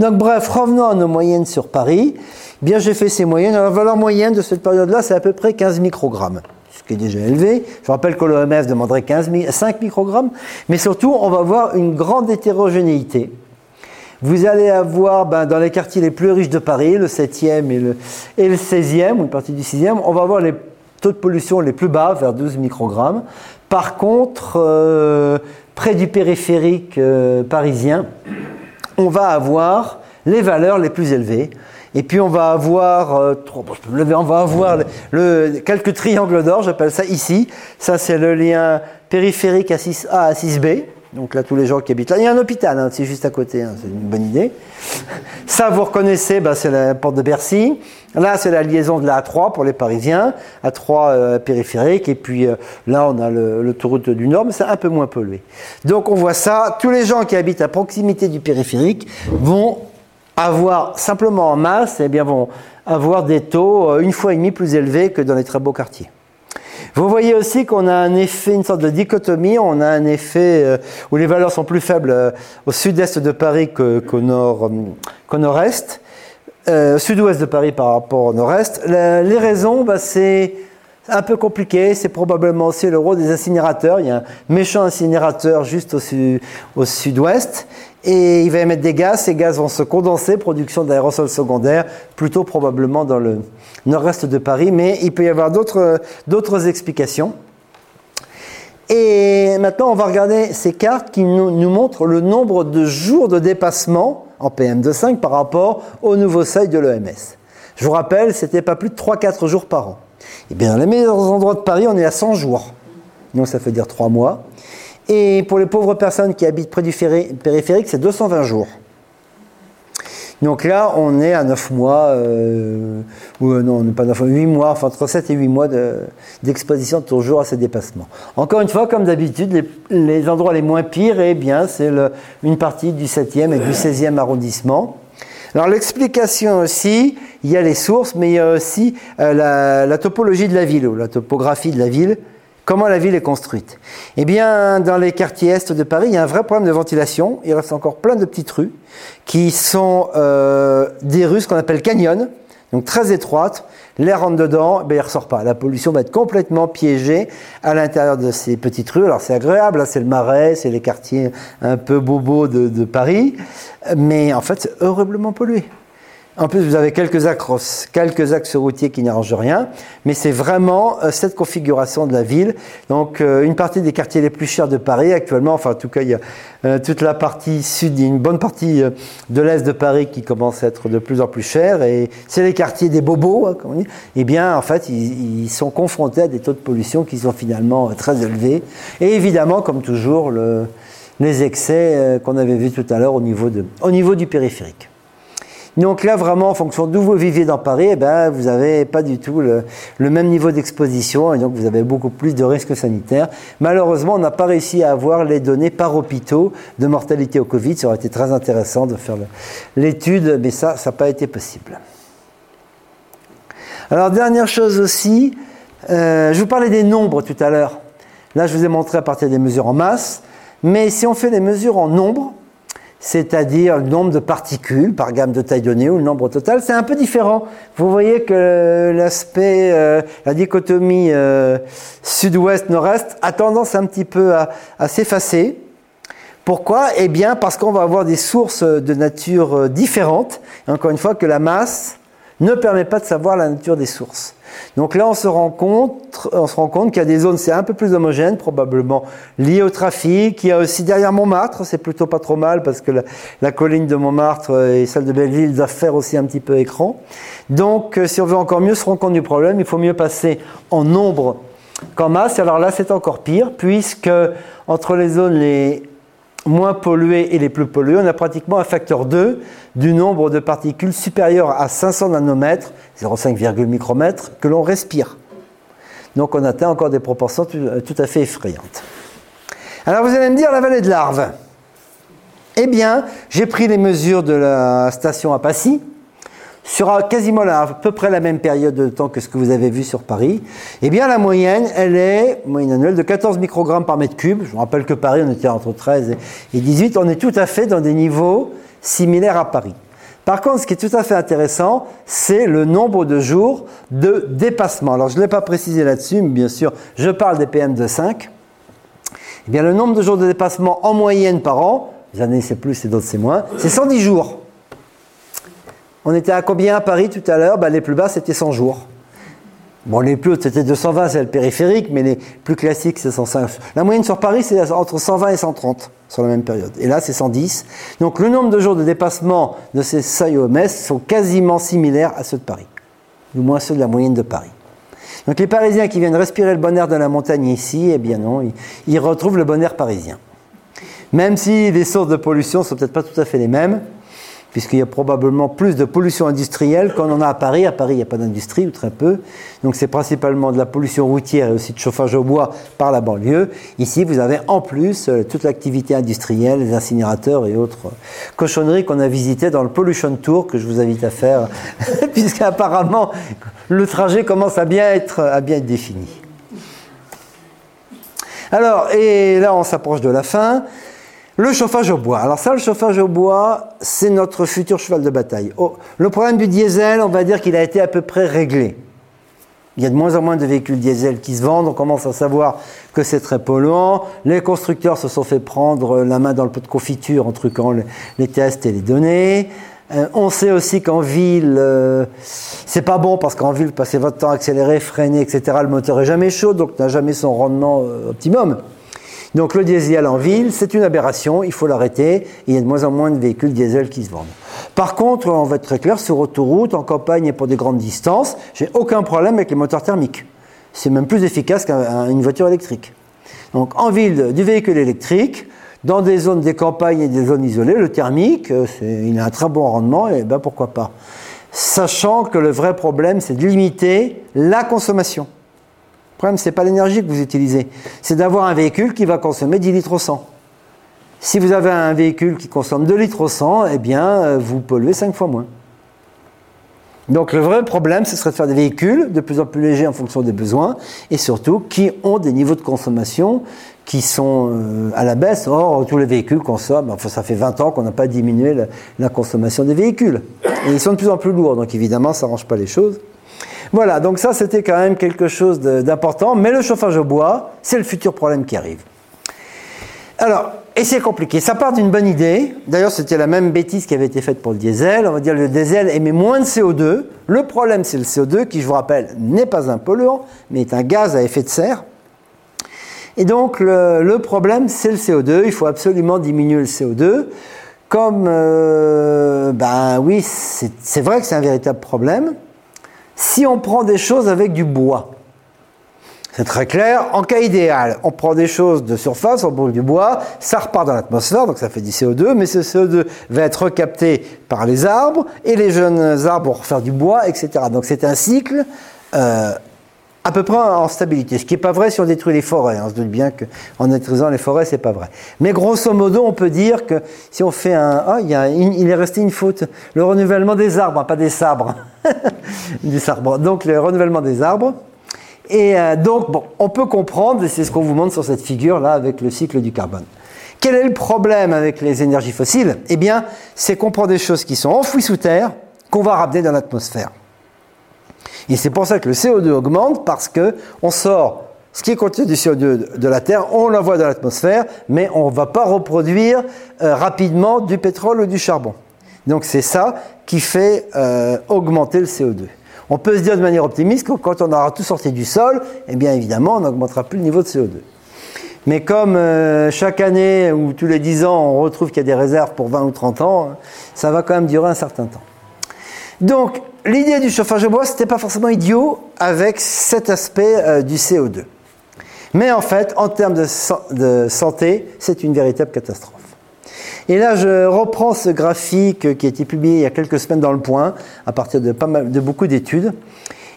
Donc bref, revenons à nos moyennes sur Paris. Bien, j'ai fait ces moyennes. la valeur moyenne de cette période-là, c'est à peu près 15 microgrammes ce qui est déjà élevé. Je rappelle que l'OMS demanderait 15 5 microgrammes, mais surtout, on va avoir une grande hétérogénéité vous allez avoir ben, dans les quartiers les plus riches de Paris, le 7e et le, et le 16e, ou une partie du 6e, on va avoir les taux de pollution les plus bas, vers 12 microgrammes. Par contre, euh, près du périphérique euh, parisien, on va avoir les valeurs les plus élevées. Et puis on va avoir, euh, on va avoir le, quelques triangles d'or, j'appelle ça ici. Ça c'est le lien périphérique à 6A à 6B. Donc là, tous les gens qui habitent là, il y a un hôpital, hein, c'est juste à côté, hein, c'est une bonne idée. Ça, vous reconnaissez, bah, c'est la porte de Bercy. Là, c'est la liaison de la A3 pour les Parisiens, A3 euh, périphérique, et puis euh, là, on a l'autoroute du Nord, mais c'est un peu moins pollué. Donc on voit ça, tous les gens qui habitent à proximité du périphérique vont avoir simplement en masse, eh bien, vont avoir des taux euh, une fois et demi plus élevés que dans les très beaux quartiers. Vous voyez aussi qu'on a un effet, une sorte de dichotomie. On a un effet euh, où les valeurs sont plus faibles euh, au sud-est de Paris qu'au nord, euh, nord-est, au sud-ouest de Paris par rapport au nord-est. les raisons, bah, c'est un peu compliqué. C'est probablement aussi le rôle des incinérateurs. Il y a un méchant incinérateur juste au sud-ouest et il va émettre des gaz. Ces gaz vont se condenser, production d'aérosols secondaires, plutôt probablement dans le nord-est de Paris, mais il peut y avoir d'autres explications. Et maintenant, on va regarder ces cartes qui nous, montrent le nombre de jours de dépassement en PM2,5 par rapport au nouveau seuil de l'OMS. Je vous rappelle, c'était pas plus de 3-4 jours par an. Et eh bien, dans les meilleurs endroits de Paris, on est à 100 jours. Donc, ça fait dire 3 mois. Et pour les pauvres personnes qui habitent près du périphérique, c'est 220 jours. Donc là, on est à 9 mois, euh, ou euh, non, pas 9 8 mois, enfin entre 7 et 8 mois d'exposition toujours à ces dépassements. Encore une fois, comme d'habitude, les, endroits les moins pires, eh bien, c'est une partie du 7e et du 16e arrondissement. Alors l'explication aussi, il y a les sources, mais il y a aussi euh, la, la, topologie de la ville, ou la topographie de la ville. Comment la ville est construite? Eh bien, dans les quartiers est de Paris, il y a un vrai problème de ventilation. Il reste encore plein de petites rues qui sont euh, des rues, ce qu'on appelle canyons, donc très étroites. L'air rentre dedans, ben, il ne ressort pas. La pollution va être complètement piégée à l'intérieur de ces petites rues. Alors c'est agréable, c'est le marais, c'est les quartiers un peu bobos de, de Paris, mais en fait c'est horriblement pollué. En plus, vous avez quelques axes, quelques axes routiers qui n'arrangent rien, mais c'est vraiment euh, cette configuration de la ville. Donc, euh, une partie des quartiers les plus chers de Paris actuellement, enfin, en tout cas, il y a euh, toute la partie sud, une bonne partie de l'est de Paris qui commence à être de plus en plus chère, et c'est les quartiers des bobos, hein, comme on dit. Eh bien, en fait, ils, sont confrontés à des taux de pollution qui sont finalement très élevés, et évidemment, comme toujours, le, les excès qu'on avait vus tout à l'heure au niveau du périphérique. Donc là, vraiment, en fonction d'où vous vivez dans Paris, eh ben, vous n'avez pas du tout le, même niveau d'exposition et donc vous avez beaucoup plus de risques sanitaires. Malheureusement, on n'a pas réussi à avoir les données par hôpitaux de mortalité au Covid. Ça aurait été très intéressant de faire l'étude, mais ça, n'a pas été possible. Alors, dernière chose aussi, euh, je vous parlais des nombres tout à l'heure. Là, je vous ai montré à partir des mesures en masse. Mais si on fait les mesures en nombre, c'est-à-dire le nombre de particules par gamme de taille donnée ou le nombre total, c'est un peu différent. Vous voyez que l'aspect, euh, la dichotomie euh, sud-ouest-nord-est a tendance un petit peu à, s'effacer. Pourquoi? Eh bien parce qu'on va avoir des sources de nature euh, différentes. Encore une fois que la masse ne permet pas de savoir la nature des sources. Donc là, on se rend compte, on se qu'il y a des zones, c'est un peu plus homogène, probablement liées au trafic. Il y a aussi derrière Montmartre, c'est plutôt pas trop mal parce que la, colline de Montmartre et celle de Belleville doivent faire aussi un petit peu écran. Donc, euh, si on veut encore mieux se rendre compte du problème, il faut mieux passer en nombre qu'en masse. Alors là, c'est encore pire puisque entre les zones les moins polluées et les plus polluées, on a pratiquement un facteur 2 du nombre de particules supérieures à 500 nanomètres, 0,5 micromètres, que l'on respire. Donc on atteint encore des proportions tout, à fait effrayantes. Alors vous allez me dire la vallée de l'Arve. Eh bien, j'ai pris les mesures de la station à Passy, sur quasiment à peu près la même période de temps que ce que vous avez vu sur Paris, eh bien la moyenne, elle est, moyenne annuelle, de 14 microgrammes par mètre cube. Je vous rappelle que Paris, on était entre 13 et 18. On est tout à fait dans des niveaux similaires à Paris. Par contre, ce qui est tout à fait intéressant, c'est le nombre de jours de dépassement. Alors, je ne l'ai pas précisé là-dessus, mais bien sûr, je parle des PM de 5. Eh bien, le nombre de jours de dépassement en moyenne par an, les années c'est plus et d'autres c'est moins, c'est 110 jours. On était à combien à Paris tout à l'heure? Ben, Les plus bas, c'était 100 jours. Bon, les plus hauts, c'était 220, c'est le périphérique, mais les plus classiques, c'est 105. La moyenne sur Paris, c'est entre 120 et 130 sur la même période. Et là, c'est 110. Donc, le nombre de jours de dépassement de ces seuils OMS sont quasiment similaires à ceux de Paris, du moins ceux de la moyenne de Paris. Donc, les Parisiens qui viennent respirer le bon air de la montagne ici, eh bien non, ils, retrouvent le bon air parisien. Même si les sources de pollution sont peut-être pas tout à fait les mêmes, puisqu'il y a probablement plus de pollution industrielle qu'on en a à Paris. À Paris, il n'y a pas d'industrie, ou très peu. Donc c'est principalement de la pollution routière et aussi de chauffage au bois par la banlieue. Ici, vous avez en plus euh, toute l'activité industrielle, les incinérateurs et autres cochonneries qu'on a visitées dans le Pollution Tour, que je vous invite à faire, puisqu'apparemment, le trajet commence à bien être, à bien être défini. Alors, et là, on s'approche de la fin. Le chauffage au bois. Alors ça, le chauffage au bois, c'est notre futur cheval de bataille. Oh, le problème du diesel, on va dire qu'il a été à peu près réglé. Il y a de moins en moins de véhicules diesel qui se vendent, on commence à savoir que c'est très polluant. Les constructeurs se sont fait prendre la main dans le pot de confiture en truquant les tests et les données. Euh, on sait aussi qu'en ville, euh, c'est pas bon parce qu'en ville, passer votre temps à accélérer, freiner, etc., le moteur est jamais chaud, donc n'a jamais son rendement euh, optimum. Donc le diesel en ville, c'est une aberration, il faut l'arrêter. Il y a de moins en moins de véhicules diesel qui se vendent. Par contre, on va être très clair, sur autoroute, en campagne et pour des grandes distances, j'ai aucun problème avec les moteurs thermiques. C'est même plus efficace qu'une voiture électrique. Donc en ville, du véhicule électrique, dans des zones des campagnes et des zones isolées, le thermique, euh, il a un très bon rendement, et ben pourquoi pas. Sachant que le vrai problème, c'est de limiter la consommation. Le problème, ce n'est pas l'énergie que vous utilisez, c'est d'avoir un véhicule qui va consommer 10 litres au 100. Si vous avez un véhicule qui consomme 2 litres au 100, eh bien, euh, vous polluez 5 fois moins. Donc le vrai problème, ce serait de faire des véhicules de plus en plus légers en fonction des besoins et surtout qui ont des niveaux de consommation qui sont euh, à la baisse. Or, tous les véhicules consomment, enfin, ça fait 20 ans qu'on n'a pas diminué la, consommation des véhicules. Et ils sont de plus en plus lourds, donc évidemment, ça n'arrange pas les choses. Voilà, donc ça c'était quand même quelque chose d'important, mais le chauffage au bois, c'est le futur problème qui arrive. Alors, et c'est compliqué. Ça part d'une bonne idée. D'ailleurs, c'était la même bêtise qui avait été faite pour le diesel. On va dire le diesel émet moins de CO2. Le problème, c'est le CO2 qui, je vous rappelle, n'est pas un polluant, mais est un gaz à effet de serre. Et donc, le, problème, c'est le CO2. Il faut absolument diminuer le CO2. Comme, euh, ben oui, c'est vrai que c'est un véritable problème. Si on prend des choses avec du bois, c'est très clair. En cas idéal, on prend des choses de surface, on brûle du bois, ça repart dans l'atmosphère, donc ça fait du CO2, mais ce CO2 va être recapté par les arbres, et les jeunes arbres vont refaire du bois, etc. Donc c'est un cycle euh, à peu près en stabilité. Ce qui n'est pas vrai si on détruit les forêts. Hein. On se doute bien qu'en détruisant les forêts, c'est pas vrai. Mais grosso modo, on peut dire que si on fait un... Ah, il, est resté une faute. Le renouvellement des arbres, hein, pas des sabres. des sabres. Donc le renouvellement des arbres. Et euh, donc, bon, on peut comprendre, et c'est ce qu'on vous montre sur cette figure-là avec le cycle du carbone. Quel est le problème avec les énergies fossiles? Eh bien, c'est qu'on prend des choses qui sont enfouies sous terre, qu'on va ramener dans l'atmosphère. Et c'est pour ça que le CO2 augmente, parce que on sort ce qui est contenu du CO2 de la Terre, on l'envoie dans l'atmosphère, mais on ne va pas reproduire euh, rapidement du pétrole ou du charbon. Donc c'est ça qui fait euh, augmenter le CO2. On peut se dire de manière optimiste que quand on aura tout sorti du sol, eh bien évidemment, on n'augmentera plus le niveau de CO2. Mais comme euh, chaque année ou tous les 10 ans, on retrouve qu'il y a des réserves pour 20 ou 30 ans, ça va quand même durer un certain temps. Donc, l'idée du chauffage au bois, ce n'était pas forcément idiot avec cet aspect euh, du CO2. Mais en fait, en termes de santé, c'est une véritable catastrophe. Et là, je reprends ce graphique qui a été publié il y a quelques semaines dans Le Point, à partir de, beaucoup d'études.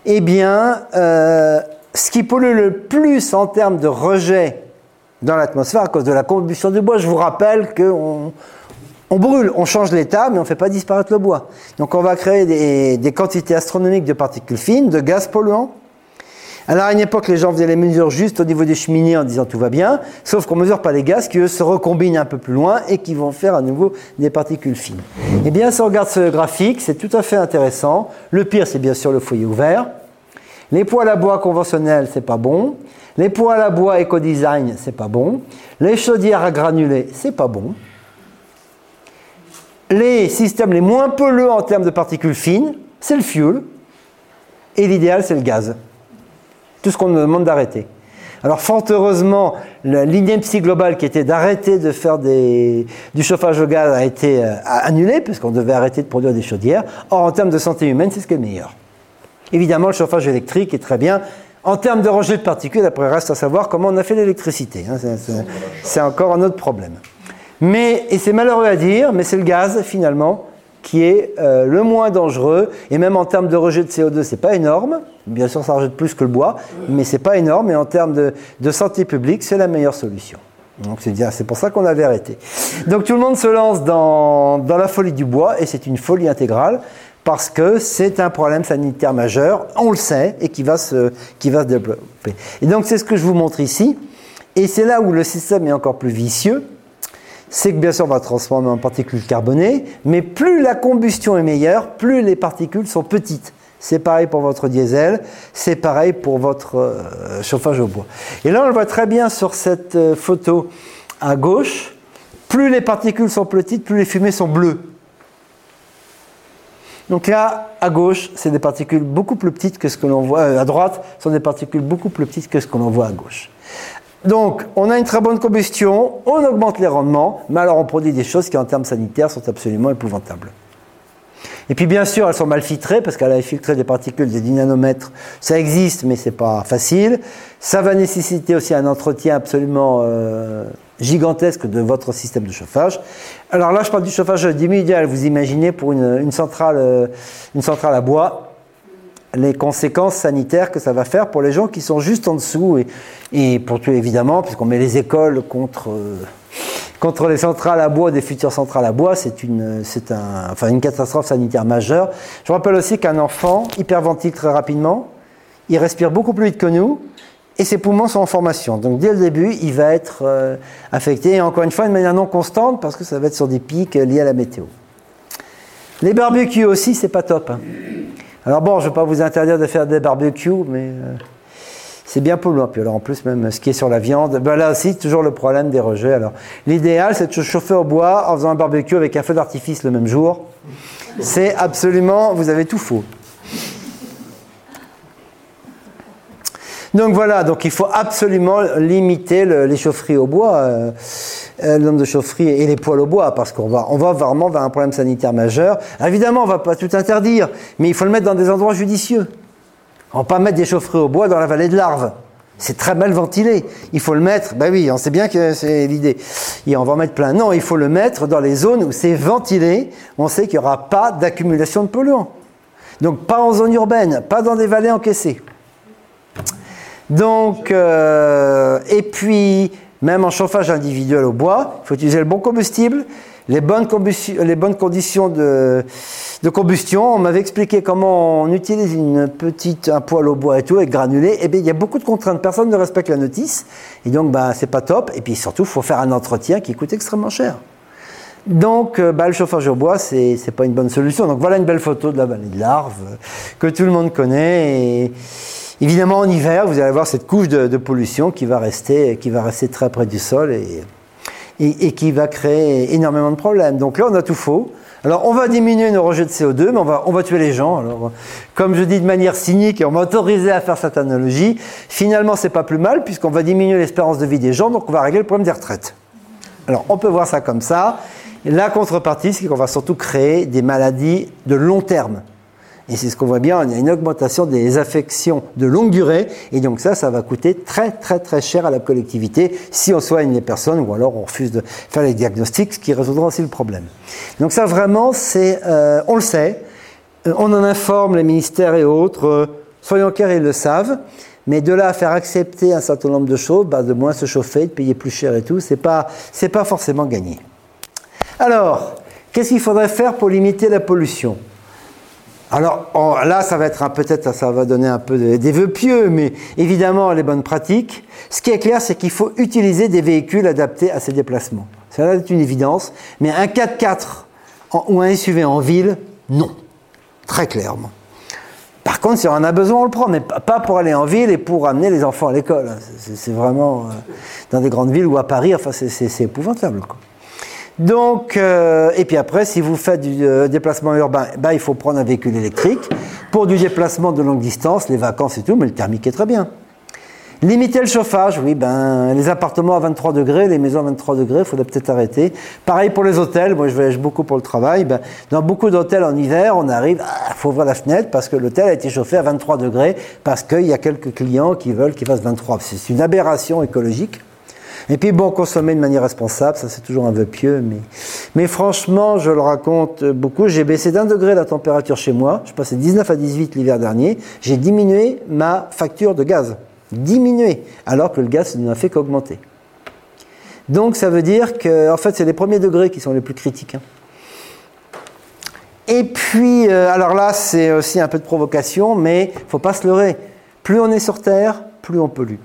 Eh bien, euh, ce qui pollue le plus en termes de rejet dans l'atmosphère à cause de la combustion du bois, je vous rappelle qu'on on brûle, on change l'état, mais on ne fait pas disparaître le bois. Donc on va créer des, quantités astronomiques de particules fines, de gaz polluants, alors à une époque, les gens faisaient les mesures juste au niveau des cheminées en disant tout va bien, sauf qu'on ne mesure pas les gaz qui eux se recombinent un peu plus loin et qui vont faire à nouveau des particules fines. Eh bien, si on regarde ce graphique, c'est tout à fait intéressant. Le pire, c'est bien sûr le foyer ouvert. Les poêles à bois conventionnels, c'est pas bon. Les poêles à bois éco-design, c'est pas bon. Les chaudières à granulés, c'est pas bon. Les systèmes les moins polluants en termes de particules fines, c'est le fuel. Et l'idéal, c'est le gaz. Tout ce qu'on nous demande d'arrêter. Alors fort heureusement, l'ineptie globale qui était d'arrêter de faire du chauffage au gaz a été euh, annulée, puisqu'on devait arrêter de produire des chaudières. Or, en termes de santé humaine, c'est ce qui est le meilleur. Évidemment, le chauffage électrique est très bien. En termes de rejet de particules, après, reste à savoir comment on a fait l'électricité. Hein. C'est encore un autre problème. Mais, et c'est malheureux à dire, mais c'est le gaz, finalement, qui est euh, le moins dangereux. Et même en termes de rejet de CO2, c'est pas énorme. Bien sûr, ça rejette plus que le bois, mais c'est pas énorme. Et en termes de, santé publique, c'est la meilleure solution. Donc c'est pour ça qu'on avait arrêté. Donc tout le monde se lance dans, dans la folie du bois, et c'est une folie intégrale parce que c'est un problème sanitaire majeur, on le sait, et qui va se, qui va se développer. Et donc c'est ce que je vous montre ici. Et c'est là où le système est encore plus vicieux, c'est que bien sûr on va transformer en particules carbonées, mais plus la combustion est meilleure, plus les particules sont petites. C'est pareil pour votre diesel, c'est pareil pour votre euh, chauffage au bois. Et là on le voit très bien sur cette euh, photo à gauche, plus les particules sont petites, plus les fumées sont bleues. Donc là, à gauche, c'est des particules beaucoup plus petites que ce que l'on voit. Euh, à droite, sont des particules beaucoup plus petites que ce que l'on voit à gauche. Donc, on a une très bonne combustion, on augmente les rendements, mais alors on produit des choses qui, en termes sanitaires, sont absolument épouvantables. Et puis, bien sûr, elles sont mal filtrées, parce qu'elle a filtré des particules des 10 nanomètres. Ça existe, mais c'est pas facile. Ça va nécessiter aussi un entretien absolument euh, gigantesque de votre système de chauffage. Alors là, je parle du chauffage immédiat. Vous imaginez pour une, euh, une centrale à bois, les conséquences sanitaires que ça va faire pour les gens qui sont juste en dessous et, pour tout évidemment, puisqu'on met les écoles contre, euh, contre les centrales à bois, des futures centrales à bois, c'est une, c'est un, enfin une catastrophe sanitaire majeure. Je rappelle aussi qu'un enfant hyperventile très rapidement, il respire beaucoup plus vite que nous et ses poumons sont en formation. Donc dès le début, il va être euh, affecté, et encore une fois, de manière non constante, parce que ça va être sur des pics liés à la météo. Les barbecues aussi, c'est pas top. Hein. Alors bon, je ne vais pas vous interdire de faire des barbecues, mais euh, c'est bien polluant. Puis alors en plus, même ce qui est sur la viande, ben là aussi, toujours le problème des rejets. Alors l'idéal, c'est de chauffer au bois en faisant un barbecue avec un feu d'artifice le même jour. C'est absolument, vous avez tout faux. Donc voilà, donc il faut absolument limiter les chaufferies au bois, euh, euh, le nombre de chaufferies et les poêles au bois, parce qu'on va, on va vraiment vers un problème sanitaire majeur. évidemment, on ne va pas tout interdire, mais il faut le mettre dans des endroits judicieux. On ne va pas mettre des chaufferies au bois dans la vallée de l'Arve. C'est très mal ventilé. Il faut le mettre, ben oui, on sait bien que c'est l'idée. Et on va en mettre plein. Non, il faut le mettre dans les zones où c'est ventilé. On sait qu'il n'y aura pas d'accumulation de polluants. Donc pas en zone urbaine, pas dans des vallées encaissées. Donc, euh, et puis, même en chauffage individuel au bois, il faut utiliser le bon combustible, les bonnes, conditions de, combustion. On m'avait expliqué comment on utilise une petite, un poêle au bois et tout, avec granulé. Et eh bien, il y a beaucoup de contraintes. Personne ne respecte la notice. Et donc, bah, c'est pas top. Et puis, surtout, il faut faire un entretien qui coûte extrêmement cher. Donc, euh, bah, le chauffage au bois, c'est n'est pas une bonne solution. Donc, voilà une belle photo de la vallée de l'Arve que tout le monde connaît. Évidemment, en hiver, vous allez avoir cette couche de, pollution qui va, rester, très près du sol et, qui va créer énormément de problèmes. Donc là, on a tout faux. Alors, on va diminuer nos rejets de CO2, mais on va, tuer les gens. Comme je dis de manière cynique, et on m'a autorisé à faire cette analogie, finalement, c'est pas plus mal, puisqu'on va diminuer l'espérance de vie des gens, donc on va régler le problème des retraites. Alors, on peut voir ça comme ça. La contrepartie, c'est qu'on va surtout créer des maladies de long terme. Et c'est ce qu'on voit bien, il y a une augmentation des affections de longue durée, et donc ça, ça va coûter très très très cher à la collectivité si on soigne les personnes, ou alors on refuse de faire les diagnostics, ce qui résoudra aussi le problème. Donc ça vraiment, c'est, euh, on le sait, euh, on en informe les ministères et autres, euh, soyons clairs, ils le savent, mais de là à faire accepter un certain nombre de choses, bah, de moins se chauffer, de payer plus cher et tout, c'est pas, c'est pas forcément gagné. Alors, qu'est-ce qu'il faudrait faire pour limiter la pollution? Alors là, ça va être peut-être, ça va donner un peu des vœux pieux, mais évidemment les bonnes pratiques. Ce qui est clair, c'est qu'il faut utiliser des véhicules adaptés à ces déplacements. Ça c'est une évidence, mais un 4x4 ou un SUV en ville, non, très clairement. Par contre, si on en a besoin, on le prend, mais pas pour aller en ville et pour amener les enfants à l'école. C'est vraiment euh, dans des grandes villes ou à Paris, enfin c'est épouvantable. Donc, euh, et puis après, si vous faites du euh, déplacement urbain, ben, il faut prendre un véhicule électrique. Pour du déplacement de longue distance, les vacances et tout, mais le thermique est très bien. Limiter le chauffage, oui, ben, les appartements à 23 degrés, les maisons à 23 degrés, il faudrait peut-être arrêter. Pareil pour les hôtels, moi je voyage beaucoup pour le travail. Ben, dans beaucoup d'hôtels en hiver, on arrive, il faut ouvrir la fenêtre parce que l'hôtel a été chauffé à 23 degrés parce qu'il y a quelques clients qui veulent qu'il fasse 23. C'est une aberration écologique. Et puis bon, consommer de manière responsable, ça c'est toujours un vœu pieux, mais, franchement, je le raconte beaucoup. J'ai baissé d'un degré la température chez moi. Je passais 19 à 18 l'hiver dernier. J'ai diminué ma facture de gaz. Diminué. Alors que le gaz ne m'a fait qu'augmenter. Donc ça veut dire que, en fait, c'est les premiers degrés qui sont les plus critiques. Hein. Et puis, euh, alors là, c'est aussi un peu de provocation, mais il ne faut pas se leurrer. Plus on est sur Terre, plus on pollue.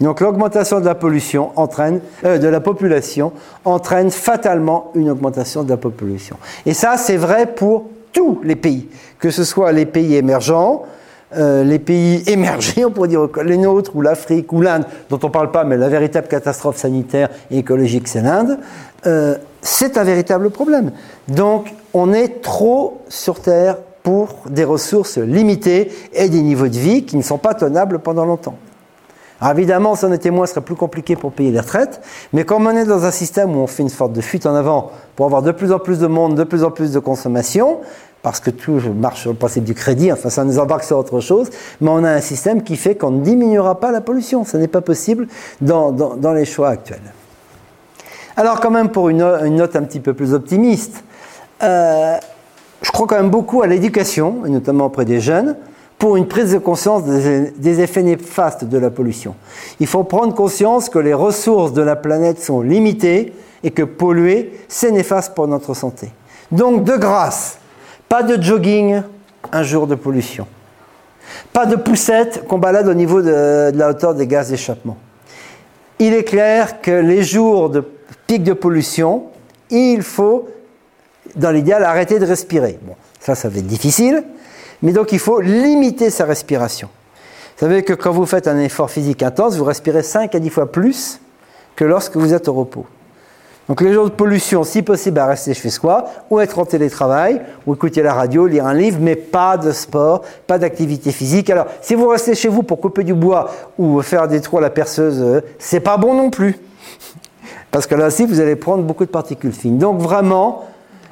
Donc l'augmentation de la pollution entraîne, euh, de la population entraîne fatalement une augmentation de la population. Et ça, c'est vrai pour tous les pays, que ce soit les pays émergents, euh, les pays émergés, on pourrait dire les nôtres, ou l'Afrique, ou l'Inde, dont on ne parle pas, mais la véritable catastrophe sanitaire et écologique, c'est l'Inde, euh, c'est un véritable problème. Donc on est trop sur Terre pour des ressources limitées et des niveaux de vie qui ne sont pas tenables pendant longtemps. Alors évidemment, si on était moins, ce serait plus compliqué pour payer les retraites. Mais comme on est dans un système où on fait une sorte de fuite en avant pour avoir de plus en plus de monde, de plus en plus de consommation, parce que tout marche sur le principe du crédit, enfin ça nous embarque sur autre chose, mais on a un système qui fait qu'on ne diminuera pas la pollution. Ce n'est pas possible dans, les choix actuels. Alors quand même pour une, note un petit peu plus optimiste, euh, je crois quand même beaucoup à l'éducation, et notamment auprès des jeunes pour une prise de conscience des, effets néfastes de la pollution. Il faut prendre conscience que les ressources de la planète sont limitées et que polluer, c'est néfaste pour notre santé. Donc, de grâce, pas de jogging un jour de pollution. Pas de poussette qu'on balade au niveau de, la hauteur des gaz d'échappement. Il est clair que les jours de pic de pollution, il faut, dans l'idéal, arrêter de respirer. Bon, ça, ça va être difficile, mais donc il faut limiter sa respiration. Vous savez que quand vous faites un effort physique intense, vous respirez 5 à 10 fois plus que lorsque vous êtes au repos. Donc les jours de pollution, si possible, à rester chez soi, ou être en télétravail, ou écouter la radio, lire un livre, mais pas de sport, pas d'activité physique. Alors, si vous restez chez vous pour couper du bois ou faire des trous à la perceuse, euh, c'est pas bon non plus. Parce que là aussi, vous allez prendre beaucoup de particules fines. Donc vraiment,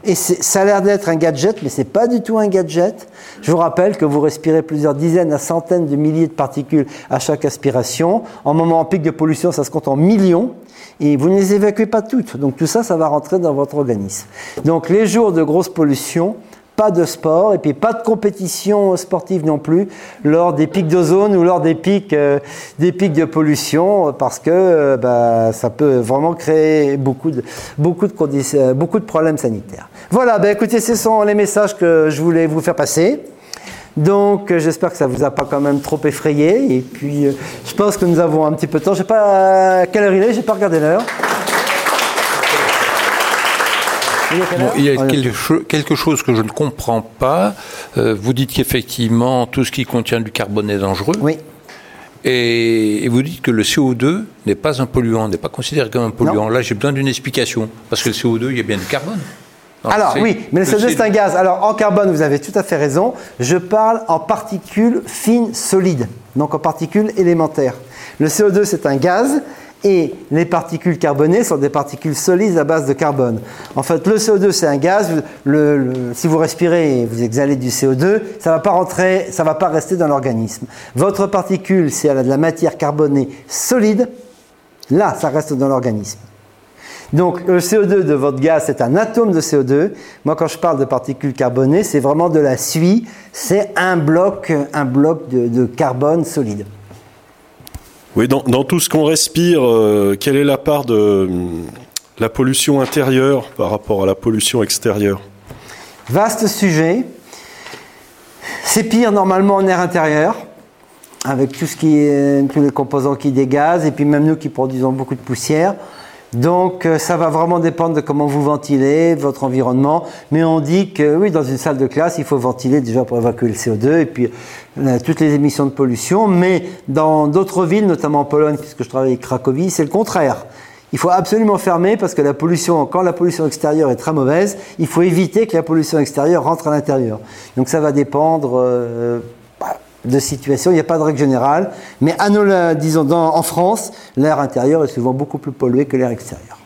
et ça a l'air d'être un gadget, mais ce n'est pas du tout un gadget. Je vous rappelle que vous respirez plusieurs dizaines à centaines de milliers de particules à chaque aspiration. En moment en pic de pollution, ça se compte en millions. Et vous ne les évacuez pas toutes. Donc tout ça, ça va rentrer dans votre organisme. Donc les jours de grosse pollution, pas de sport et puis pas de compétition sportive non plus lors des pics d'ozone ou lors des pics, euh, des pics de pollution parce que euh, bah, ça peut vraiment créer beaucoup de, beaucoup de, conditions, beaucoup de problèmes sanitaires. Voilà, bah, écoutez, ce sont les messages que je voulais vous faire passer. Donc, euh, j'espère que ça vous a pas quand même trop effrayé. Et puis, je pense que nous avons un petit peu de temps. Je sais pas à quelle heure il est, j'ai pas regardé l'heure. Il y a quelque, chose que je ne comprends pas. Euh, vous dites qu'effectivement, tout ce qui contient du carbone est dangereux. Oui. Et, vous dites que le CO2 n'est pas un polluant, n'est pas considéré comme un polluant. Là, j'ai besoin d'une explication. Parce que le CO2, il y a bien du carbone. Alors oui, mais le CO2 c'est un gaz. Alors en carbone, vous avez tout à fait raison. Je parle en particules fines solides, donc en particules élémentaires. Le CO2 c'est un gaz et les particules carbonées sont des particules solides à base de carbone. En fait, le CO2 c'est un gaz. si vous respirez et vous exhalez du CO2, ça va pas rentrer, ça va pas rester dans l'organisme. Votre particule, si elle a de la matière carbonée solide, là, ça reste dans l'organisme. Donc le CO2 de votre gaz, c'est un atome de CO2. Moi, quand je parle de particules carbonées, c'est vraiment de la suie. C'est un bloc, un bloc de carbone solide. Oui, dans, tout ce qu'on respire, euh, quelle est la part de la pollution intérieure par rapport à la pollution extérieure? Vaste sujet. C'est pire normalement en air intérieur, avec tout ce qui est, tous les composants qui dégazent, et puis même nous qui produisons beaucoup de poussière. Donc euh, ça va vraiment dépendre de comment vous ventilez votre environnement. Mais on dit que oui, dans une salle de classe, il faut ventiler déjà pour évacuer le CO2 et puis euh, toutes les émissions de pollution. Mais dans d'autres villes, notamment en Pologne, puisque je travaille avec Cracovie, c'est le contraire. Il faut absolument fermer parce que la pollution, quand la pollution extérieure est très mauvaise, il faut éviter que la pollution extérieure rentre à l'intérieur. Donc ça va dépendre. Euh, de situation, il n'y a pas de règle générale, mais à nous, disons, en France, l'air intérieur est souvent beaucoup plus pollué que l'air extérieur.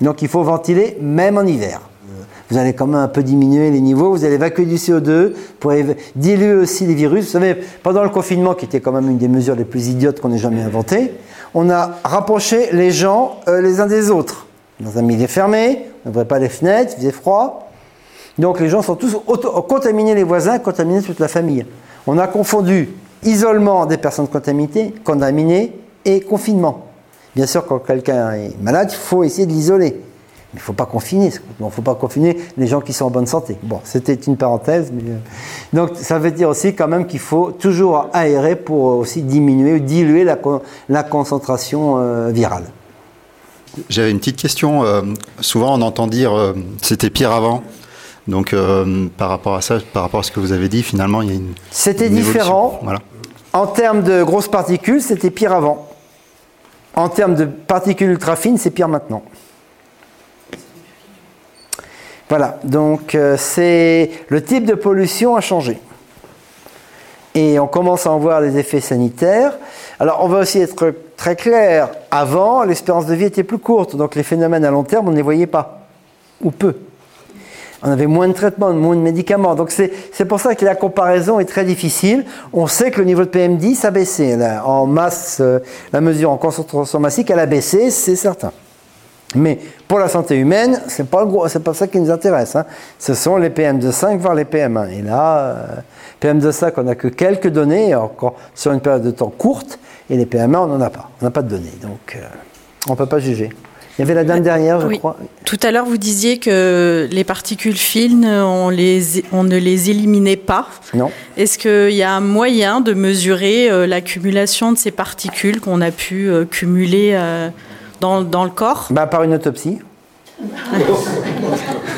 Donc il faut ventiler même en hiver. Vous allez quand même un peu diminuer les niveaux, vous allez évacuer du CO2 pour diluer aussi les virus. Vous savez, pendant le confinement, qui était quand même une des mesures les plus idiotes qu'on ait jamais inventées, on a rapproché les gens euh, les uns des autres. Dans un milieu fermé, on n'ouvrait pas les fenêtres, il faisait froid. Donc les gens sont tous contaminés les voisins, contaminés toute la famille. On a confondu isolement des personnes contaminées, contaminées et confinement. Bien sûr, quand quelqu'un est malade, il faut essayer de l'isoler. Mais il ne faut pas confiner. Il ne faut pas confiner les gens qui sont en bonne santé. Bon, c'était une parenthèse. Euh, donc, ça veut dire aussi quand même qu'il faut toujours aérer pour aussi diminuer ou diluer la, concentration euh, virale. J'avais une petite question. Euh, souvent, on entend dire c'était pire avant. Donc euh, par rapport à ça, par rapport à ce que vous avez dit, finalement, il y a une. C'était différent. Voilà. En termes de grosses particules, c'était pire avant. En termes de particules ultra fines, c'est pire maintenant. Voilà, donc euh, c'est le type de pollution a changé. Et on commence à en voir les effets sanitaires. Alors on va aussi être très clair, avant l'espérance de vie était plus courte, donc les phénomènes à long terme on ne les voyait pas, ou peu on avait moins de traitements, moins de médicaments. Donc c'est pour ça que la comparaison est très difficile. On sait que le niveau de PM10 a baissé. en masse, euh, la mesure en concentration massique, elle a baissé, c'est certain. Mais pour la santé humaine, c'est pas pas ça qui nous intéresse. Hein. Ce sont les PM2,5 voire les PM1. Et là, euh, PM2,5, on n'a que quelques données, encore sur une période de temps courte, et les PM1, on n'en a pas. On n'a pas de données, donc euh, on ne peut pas juger. Il y avait la dame derrière, je crois. Tout à l'heure, vous disiez que les particules fines, on, les, on ne les éliminait pas. Non. Est-ce qu'il y a un moyen de mesurer euh, l'accumulation de ces particules qu'on a pu euh, cumuler euh, dans, dans, le corps? Bah, Par une autopsie.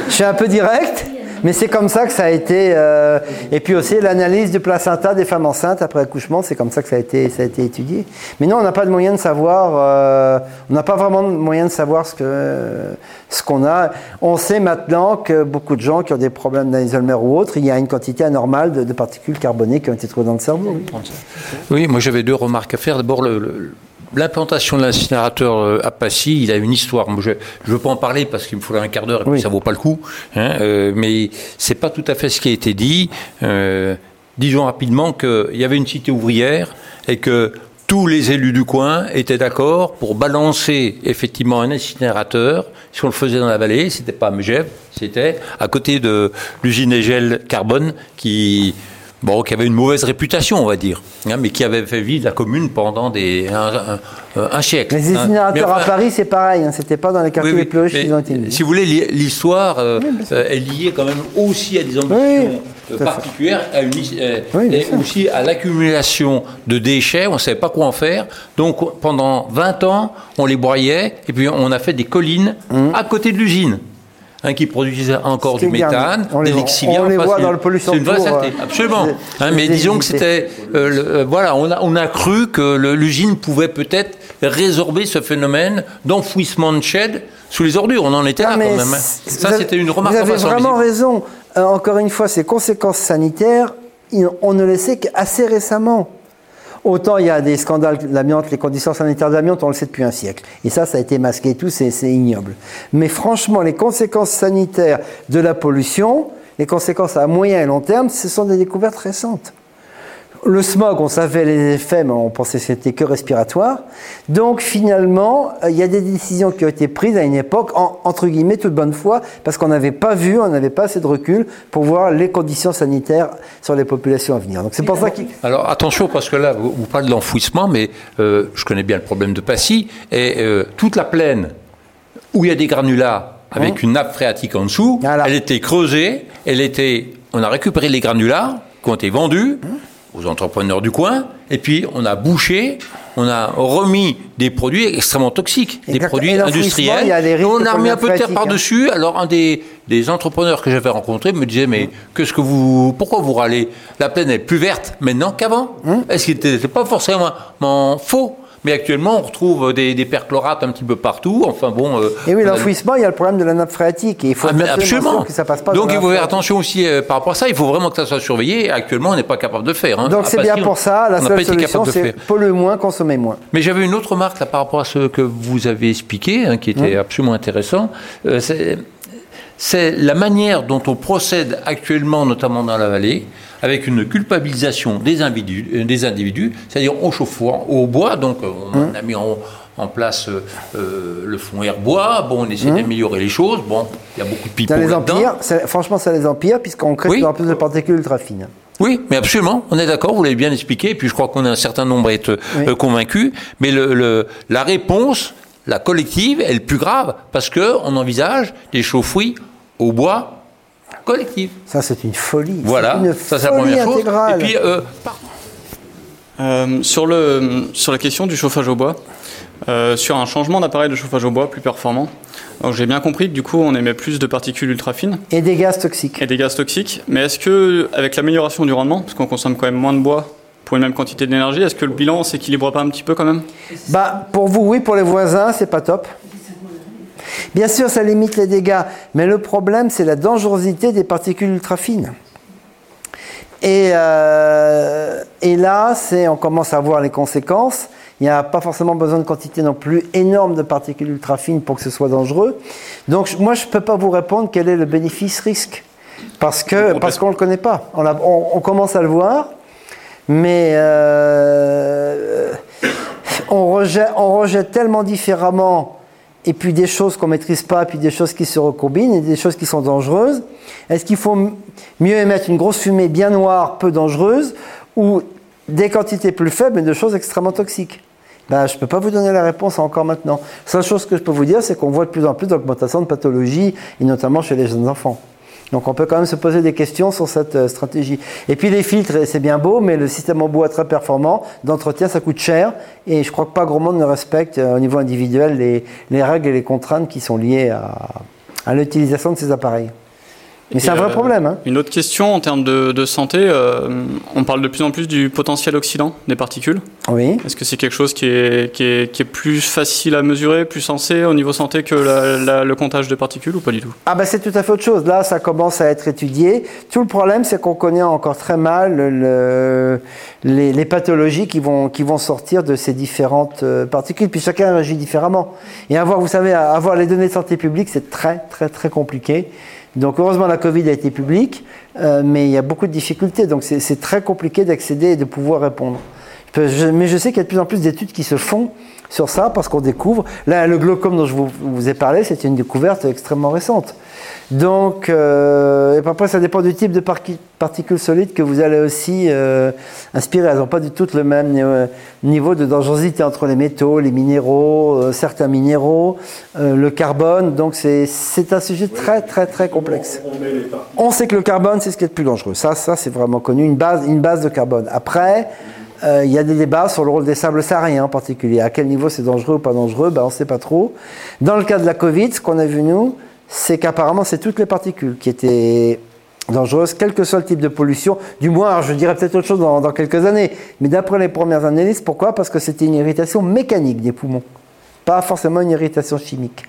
je suis un peu direct. Mais c'est comme ça que ça a été. Euh, et puis aussi l'analyse du placenta des femmes enceintes après accouchement, c'est comme ça que ça a été, ça a été étudié. Mais non, on n'a pas de moyen de savoir. Euh, on n'a pas vraiment de moyen de savoir ce que ce qu'on a. On sait maintenant que beaucoup de gens qui ont des problèmes d'Alzheimer ou autres, il y a une quantité anormale de, particules carbonées qui ont été trouvées dans le cerveau. Oui, moi j'avais deux remarques à faire. D'abord, le L'implantation de l'incinérateur euh, à Passy, il a une histoire. je ne veux pas en parler parce qu'il me faudrait un quart d'heure et puis ça vaut pas le coup. Hein, euh, mais c'est pas tout à fait ce qui a été dit. Euh, disons rapidement qu'il y avait une cité ouvrière et que tous les élus du coin étaient d'accord pour balancer effectivement un incinérateur. Si on le faisait dans la vallée, c'était pas à Megève, c'était à côté de l'usine Egel Carbone qui bon, qui avait une mauvaise réputation, on va dire, hein, mais qui avait fait vivre la commune pendant des, un, siècle. Les hein. incinérateurs à Paris, c'est pareil, hein, c'était pas dans les quartiers les plus riches qu'ils ont été Si vous voulez, l'histoire euh, euh, est liée quand même aussi à des ambitions euh, particulières, à une, et aussi à l'accumulation de déchets, on ne savait pas quoi en faire. Donc pendant 20 ans, on les broyait, et puis on a fait des collines mmh. à côté de l'usine hein, qui produisait encore du méthane, on des lixiviens. On les voit dans le pollution. C'est une vraie saleté, euh, absolument. Hein, mais disons que c'était, euh, euh, voilà, on a, on a cru que l'usine pouvait peut-être résorber ce phénomène d'enfouissement de shed sous les ordures. On en était là quand même. Hein. Ça, c'était une remarque. Vous avez vraiment raison. encore une fois, ces conséquences sanitaires, on ne les sait qu'assez récemment. Autant il y a des scandales l'amiante, les conditions sanitaires de l'amiante, on le sait depuis un siècle. Et ça, ça a été masqué et tout, c'est ignoble. Mais franchement, les conséquences sanitaires de la pollution, les conséquences à moyen et long terme, ce sont des découvertes récentes. Le smog, on savait les effets, mais on pensait que c'était que respiratoire. Donc finalement, il y a des décisions qui ont été prises à une époque, en, entre guillemets, toute bonne foi, parce qu'on n'avait pas vu, on n'avait pas assez de recul pour voir les conditions sanitaires sur les populations à venir. Donc c'est pour ça qu'il... Alors attention, parce que là, vous, parlez de l'enfouissement, mais euh, je connais bien le problème de Passy, et euh, toute la plaine où il y a des granulats avec hein une nappe phréatique en dessous, elle était creusée, elle était, on a récupéré les granulats qui ont été vendus. Hein aux entrepreneurs du coin, et puis on a bouché, on a remis des produits extrêmement toxiques, des produits industriels, on a remis un peu de terre hein. par-dessus. Alors un des, des entrepreneurs que j'avais rencontré me disait, mais qu'est-ce que vous, pourquoi vous râlez? La plaine est plus verte maintenant qu'avant. Hein? Est-ce qu'il n'était pas forcément faux? Mais actuellement, on retrouve des, des perchlorates un petit peu partout. Enfin bon. Euh, et oui, l'enfouissement, il y a le problème de la nappe phréatique. Et il faut ah, absolument que ça passe pas. Donc il faut faire attention aussi euh, par rapport à ça. Il faut vraiment que ça soit surveillé. Actuellement, on n'est pas capable de faire. Hein. Donc c'est bien pour ça. La seule solution, c'est polluer moins, consommer moins. Mais j'avais une autre remarque là, par rapport à ce que vous avez expliqué, hein, qui était absolument intéressant. Euh, c'est la manière dont on procède actuellement, notamment dans la vallée avec une culpabilisation des individus, euh, des individus c'est-à-dire on chauffe au bois, donc euh, on mmh. a mis en, place euh, le fond air bois, bon, on essaie mmh. d'améliorer les choses, bon, il y a beaucoup de pipeaux ça Franchement, ça les empire, puisqu'on crée de plus de particules ultra fines. Oui, mais absolument, on est d'accord, vous l'avez bien expliqué, et puis je crois qu'on a un certain nombre à être convaincus, mais le, la réponse, la collective, est le plus grave, parce qu'on envisage des chauffouilles au bois collective. Ça, c'est une folie. Voilà, ça, c'est la première chose. Et puis, euh, euh, sur, le, sur la question du chauffage au bois, euh, sur un changement d'appareil de chauffage au bois plus performant, j'ai bien compris que du coup on émet plus de particules ultra fines. Et des gaz toxiques. Et des gaz toxiques. Mais est-ce que, avec l'amélioration du rendement, parce qu'on consomme quand même moins de bois pour une même quantité d'énergie, est-ce que le bilan s'équilibre pas un petit peu quand même? Bah pour vous oui, pour les voisins c'est pas top. Bien sûr, ça limite les dégâts, mais le problème, c'est la dangerosité des particules ultra fines. Et, euh, et là, on commence à voir les conséquences. Il n'y a pas forcément besoin de quantité non plus énorme de particules ultra fines pour que ce soit dangereux. Donc, moi, je ne peux pas vous répondre quel est le bénéfice-risque. Parce qu'on parce qu'on ne le connaît pas. On, on, commence à le voir, mais euh, on, rejette, on rejette tellement différemment et puis des choses qu'on maîtrise pas, puis des choses qui se recombinent, et des choses qui sont dangereuses. Est-ce qu'il faut mieux émettre une grosse fumée bien noire, peu dangereuse, ou des quantités plus faibles, mais de choses extrêmement toxiques? Ben, Je ne peux pas vous donner la réponse encore maintenant. La seule chose que je peux vous dire, c'est qu'on voit de plus en plus d'augmentation de pathologies, et notamment chez les jeunes enfants. Donc on peut quand même se poser des questions sur cette euh, stratégie. Et puis les filtres, c'est bien beau, mais le système en bois très performant d'entretien, ça coûte cher. Et je crois que pas grand monde ne respecte euh, au niveau individuel les, règles et les contraintes qui sont liées à, l'utilisation de ces appareils. Mais c'est un vrai problème. Hein. Une autre question en termes de, santé, on parle de plus en plus du potentiel oxydant des particules. Oui. Est-ce que c'est quelque chose qui est, qui, est, plus facile à mesurer, plus sensé au niveau santé que le comptage de particules ou pas du tout? Ah ben c'est tout à fait autre chose. Là, ça commence à être étudié. Tout le problème, c'est qu'on connaît encore très mal le, les, pathologies qui vont, qui vont sortir de ces différentes euh, particules. Puis chacun réagit différemment. Et avoir, vous savez, avoir les données de santé publique, c'est très, très, très compliqué. Donc heureusement, la Covid a été publique, euh, mais il y a beaucoup de difficultés. Donc c'est très compliqué d'accéder et de pouvoir répondre. Mais je sais qu'il y a de plus en plus d'études qui se font sur ça parce qu'on découvre. Là, le glaucome dont je vous, ai parlé, c'est une découverte extrêmement récente. Donc, euh, et après, ça dépend du type de particules solides que vous allez aussi euh, inspirer. Elles n'ont pas du tout le même euh, niveau de dangerosité entre les métaux, les minéraux, certains minéraux, le carbone. Donc, c'est un sujet très, très, très complexe. On, sait que le carbone, c'est ce qui est le plus dangereux. Ça, ça c'est vraiment connu, une base, une base de carbone. Après, il y a des débats sur le rôle des sables sahariens en particulier. À quel niveau c'est dangereux ou pas dangereux ben, On ne sait pas trop. Dans le cas de la Covid, ce qu'on a vu nous, c'est qu'apparemment, c'est toutes les particules qui étaient dangereuses, quel que soit le type de pollution. Du moins, je dirais peut-être autre chose dans, quelques années. Mais d'après les premières analyses, pourquoi? Parce que c'était une irritation mécanique des poumons, pas forcément une irritation chimique.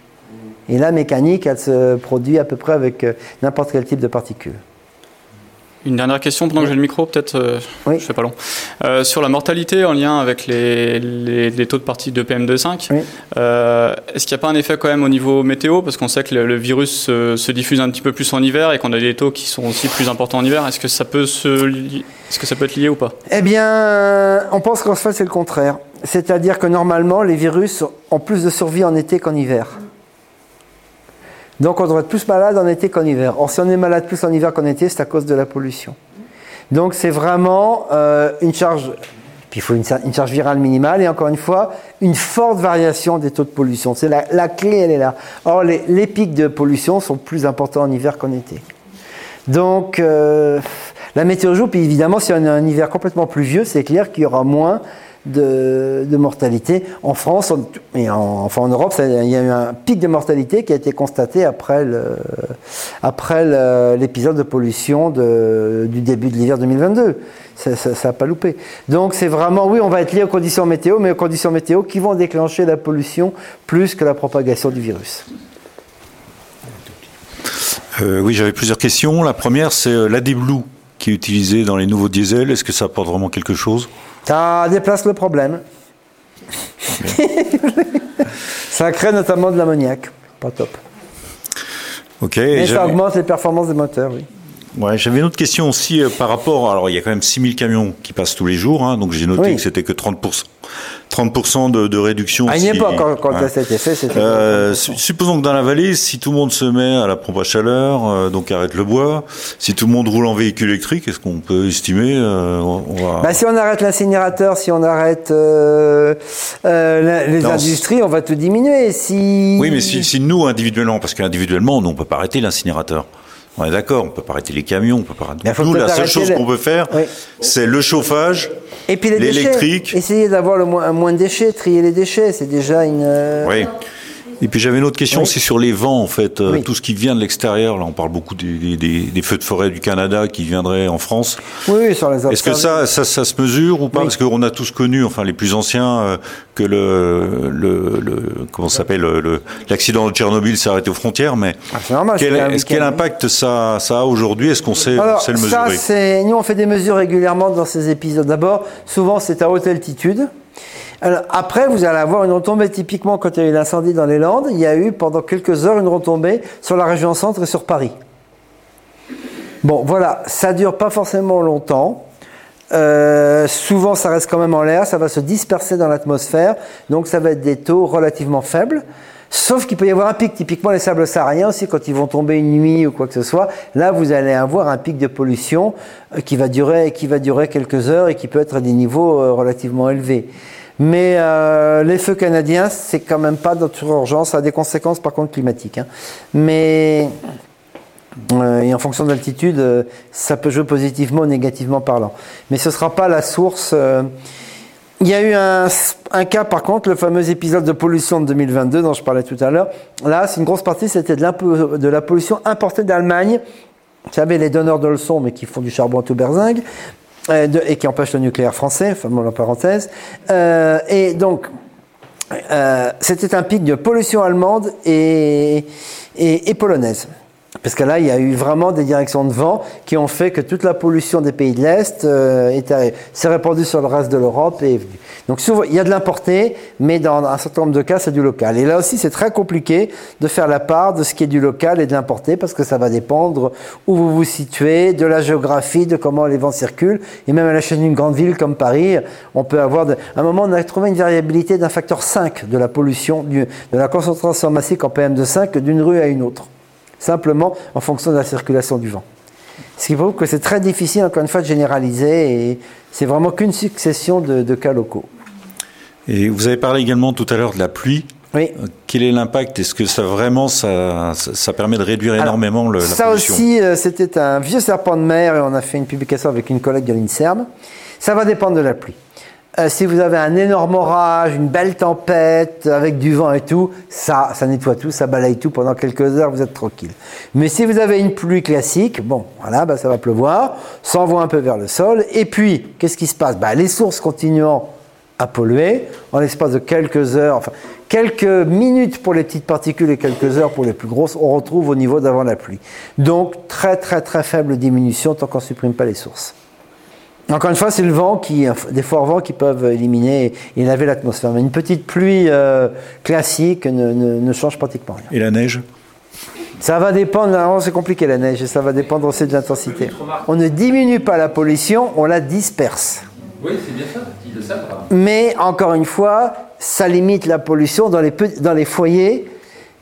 Et la mécanique, elle se produit à peu près avec euh, n'importe quel type de particules. Une dernière question pendant que j'ai le micro, peut-être, euh, oui. je fais pas long. Euh, sur la mortalité en lien avec les, les, taux de partie de PM2,5, euh, est-ce qu'il n'y a pas un effet quand même au niveau météo? Parce qu'on sait que le, virus se, diffuse un petit peu plus en hiver et qu'on a des taux qui sont aussi plus importants en hiver. Est-ce que ça peut se, est-ce que ça peut être lié ou pas? Eh bien, on pense qu'en fait c'est le contraire. C'est-à-dire que normalement, les virus ont plus de survie en été qu'en hiver. Donc on devrait être plus malade en été qu'en hiver. Or si on est malade plus en hiver qu'en été, c'est à cause de la pollution. Donc c'est vraiment euh, une charge, puis il faut une, charge virale minimale et encore une fois, une forte variation des taux de pollution. C'est la, clé, elle est là. Or les, pics de pollution sont plus importants en hiver qu'en été. Donc euh, la météo joue, puis évidemment si on a un hiver complètement pluvieux, c'est clair qu'il y aura moins de, mortalité. En France, et en, enfin en Europe, il y a eu un pic de mortalité qui a été constaté après l'épisode de pollution du début de l'hiver 2022. Ça n'a pas loupé. Donc c'est vraiment, oui, on va être lié aux conditions météo, mais aux conditions météo qui vont déclencher la pollution plus que la propagation du virus. Euh, oui, j'avais plusieurs questions. La première, c'est euh, l'AD-Blue qui est utilisé dans les nouveaux diesels. Est-ce que ça apporte vraiment quelque chose? Ça déplace le problème. ça crée notamment de l'ammoniac. Pas top. Ok. Mais ça augmente les performances des moteurs, oui. Ouais, j'avais une autre question aussi euh, par rapport. Alors, il y a quand même 6000 camions qui passent tous les jours, hein, donc j'ai noté que c'était que 30%. 30% de, de réduction. À une époque, quand, quand ça s'était fait, c'était. Euh, supposons que dans la vallée, si tout le monde se met à la pompe à chaleur, euh, donc arrête le bois, si tout le monde roule en véhicule électrique, est-ce qu'on peut estimer on va... bah, Si on arrête l'incinérateur, si on arrête les industries, on va tout diminuer. Si... Oui, mais si, si nous, individuellement, parce qu'individuellement, on ne peut pas arrêter l'incinérateur. On est d'accord, on peut pas arrêter les camions, on peut pas arrêter. Nous, la seule chose qu'on peut faire, c'est le chauffage, l'électrique. Essayer d'avoir le moins, moins de déchets, trier les déchets, c'est déjà une. Euh, oui. Et puis j'avais une autre question, c'est sur les vents en fait, euh, tout ce qui vient de l'extérieur. Là, on parle beaucoup des, feux de forêt du Canada qui viendraient en France. Oui, sur les. Est-ce que ça, ça, ça, se mesure ou pas Parce qu'on a tous connu, enfin les plus anciens, euh, que le, le, le comment s'appelle, l'accident de Tchernobyl s'est arrêté aux frontières. Mais ah, normal, quel, impact ça, ça a aujourd'hui Est-ce qu'on sait, Alors, le mesurer ça, Nous, on fait des mesures régulièrement dans ces épisodes. D'abord, souvent c'est à haute altitude après, vous allez avoir une retombée. Typiquement, quand il y a eu l'incendie dans les Landes, il y a eu pendant quelques heures une retombée sur la région centre et sur Paris. Bon, voilà, ça dure pas forcément longtemps. Euh, souvent, ça reste quand même en l'air, ça va se disperser dans l'atmosphère, donc ça va être des taux relativement faibles. Sauf qu'il peut y avoir un pic, typiquement les sables sahariens aussi, quand ils vont tomber une nuit ou quoi que ce soit. Là, vous allez avoir un pic de pollution euh, qui va durer, qui va durer quelques heures et qui peut être à des niveaux euh, relativement élevés. Mais euh, les feux canadiens, c'est quand même pas notre urgence, ça a des conséquences par contre climatiques. Hein. Mais euh, et en fonction de l'altitude, euh, ça peut jouer positivement ou négativement parlant. Mais ce ne sera pas la source. Il y a eu un, cas par contre, le fameux épisode de pollution de 2022 dont je parlais tout à l'heure. Là, c'est une grosse partie, c'était de, la pollution importée d'Allemagne Vous savez, les donneurs de leçons, mais qui font du charbon à tout berzingue, euh, et qui empêchent le nucléaire français, bon, la parenthèse. Euh, et donc, euh, c'était un pic de pollution allemande et polonaise. Parce que là, il y a eu vraiment des directions de vent qui ont fait que toute la pollution des pays de l'Est euh, s'est répandue sur le reste de l'Europe et Donc souvent, il y a de l'importé, mais dans un certain nombre de cas, c'est du local. Et là aussi, c'est très compliqué de faire la part de ce qui est du local et de l'importé, parce que ça va dépendre où vous vous situez, de la géographie, de comment les vents circulent. Et même à la chaîne d'une grande ville comme Paris, on peut avoir... De... À un moment, on a trouvé une variabilité d'un facteur 5 de la pollution, de la concentration massique en PM2,5 d'une rue à une autre simplement en fonction de la circulation du vent. Ce qui prouve que c'est très difficile, encore une fois, de généraliser et c'est vraiment qu'une succession de, cas locaux. Et vous avez parlé également tout à l'heure de la pluie. Oui. Euh, quel est l'impact? Est-ce que ça vraiment ça, ça, permet de réduire énormément le, la ça pollution? Ça aussi, euh, c'était un vieux serpent de mer et on a fait une publication avec une collègue de l'INSERM. Ça va dépendre de la pluie. Euh, si vous avez un énorme orage, une belle tempête avec du vent et tout, ça, ça nettoie tout, ça balaye tout pendant quelques heures, vous êtes tranquille. Mais si vous avez une pluie classique, bon, voilà, bah, ça va pleuvoir, s'envoie un peu vers le sol, et puis, qu'est-ce qui se passe? Bah, Les sources continuant à polluer, en l'espace de quelques heures, enfin, quelques minutes pour les petites particules et quelques heures pour les plus grosses, on retrouve au niveau d'avant la pluie. Donc, très très très faible diminution tant qu'on ne supprime pas les sources. Encore une fois, c'est le vent qui, des forts vents qui peuvent éliminer et laver l'atmosphère. Mais une petite pluie euh, classique ne, change pratiquement rien. Et la neige? Ça va dépendre, c'est compliqué la neige, et ça va dépendre aussi de l'intensité. On ne diminue pas la pollution, on la disperse. Oui, c'est bien ça, ils le savent. Mais encore une fois, ça limite la pollution dans les, dans les foyers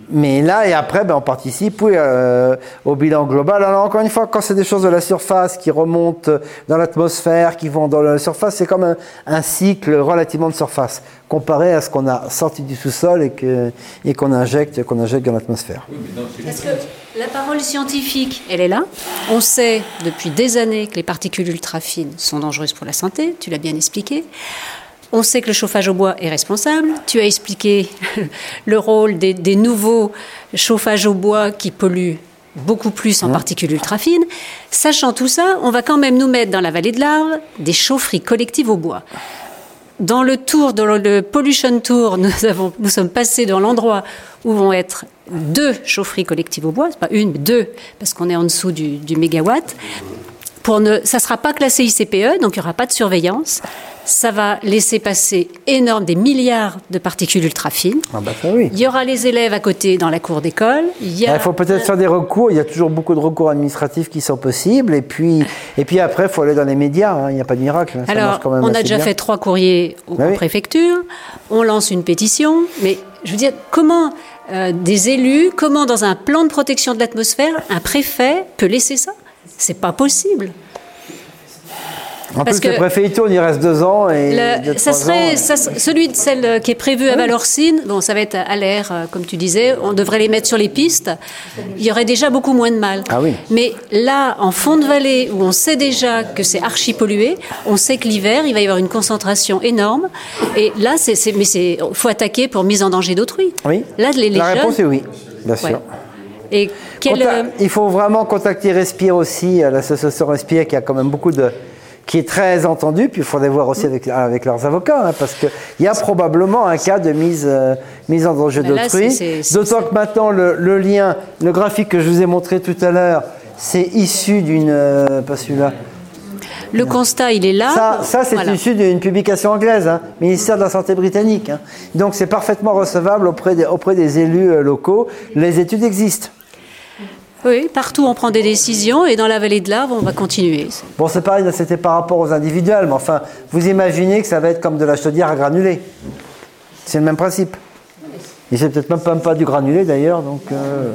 mais là et après, ben, on participe euh, au bilan global. Alors encore une fois, quand c'est des choses de la surface qui remontent dans l'atmosphère, qui vont dans la surface, c'est comme un, cycle relativement de surface comparé à ce qu'on a sorti du sous-sol et et qu'on injecte, qu'on injecte dans l'atmosphère. Parce que la parole scientifique, elle est là. On sait depuis des années que les particules ultra fines sont dangereuses pour la santé. Tu l'as bien expliqué. On sait que le chauffage au bois est responsable. Tu as expliqué le rôle des, nouveaux chauffages au bois qui polluent beaucoup plus en particules ultra fines. Sachant tout ça, on va quand même nous mettre dans la vallée de l'Arve des chaufferies collectives au bois. Dans le tour, dans le Pollution Tour, nous, avons, nous sommes passés dans l'endroit où vont être deux chaufferies collectives au bois, pas une, mais deux, parce qu'on est en dessous du, du mégawatt. Pour ne, ça ne sera pas classé ICPE, donc il n'y aura pas de surveillance ça va laisser passer énorme des milliards de particules ultra fines. Ah bah oui. Il y aura les élèves à côté dans la cour d'école. Il, ah, faut peut-être faire des recours. Il y a toujours beaucoup de recours administratifs qui sont possibles. Et puis, et puis après, il faut aller dans les médias. Hein. Il n'y a pas de miracle. Hein. Alors, on a déjà fait trois courriers aux, bah préfectures. On lance une pétition. Mais je veux dire, comment euh, des élus, comment dans un plan de protection de l'atmosphère, un préfet peut laisser ça? C'est pas possible. En plus, que le préfet il tourne, il reste deux ans. Et ça serait celui de celle qui est prévu à Valorcine. Bon, ça va être à l'air, euh, comme tu disais. On devrait les mettre sur les pistes. Il y aurait déjà beaucoup moins de mal. Ah oui. Mais là, en fond de vallée, où on sait déjà que c'est archi pollué, on sait que l'hiver, il va y avoir une concentration énorme. Et là, c'est, mais c'est, faut attaquer pour mise en danger d'autrui. Oui. Là, les, La réponse est oui, bien sûr. Et euh, Il faut vraiment contacter Respire aussi, euh, l'association Respire qui a quand même beaucoup de, qui est très entendu, puis il faudrait voir aussi avec, avec leurs avocats, hein, parce qu'il y a probablement un cas de mise, euh, mise en danger d'autrui. D'autant que maintenant, le, lien, le graphique que je vous ai montré tout à l'heure, c'est issu d'une... Euh, pas celui-là. Le constat, il est là. Ça, ça c'est issu d'une publication anglaise, hein, ministère de la Santé britannique. Hein. Donc c'est parfaitement recevable auprès des, auprès des élus euh, locaux. Les études existent. Oui, partout on prend des décisions et dans la vallée de l'Arve, on va continuer. Bon, c'est pareil, c'était par rapport aux individuels, mais enfin, vous imaginez que ça va être comme de la chaudière à granulés. C'est le même principe. Et c'est peut-être même pas, du granulé d'ailleurs, donc. Euh.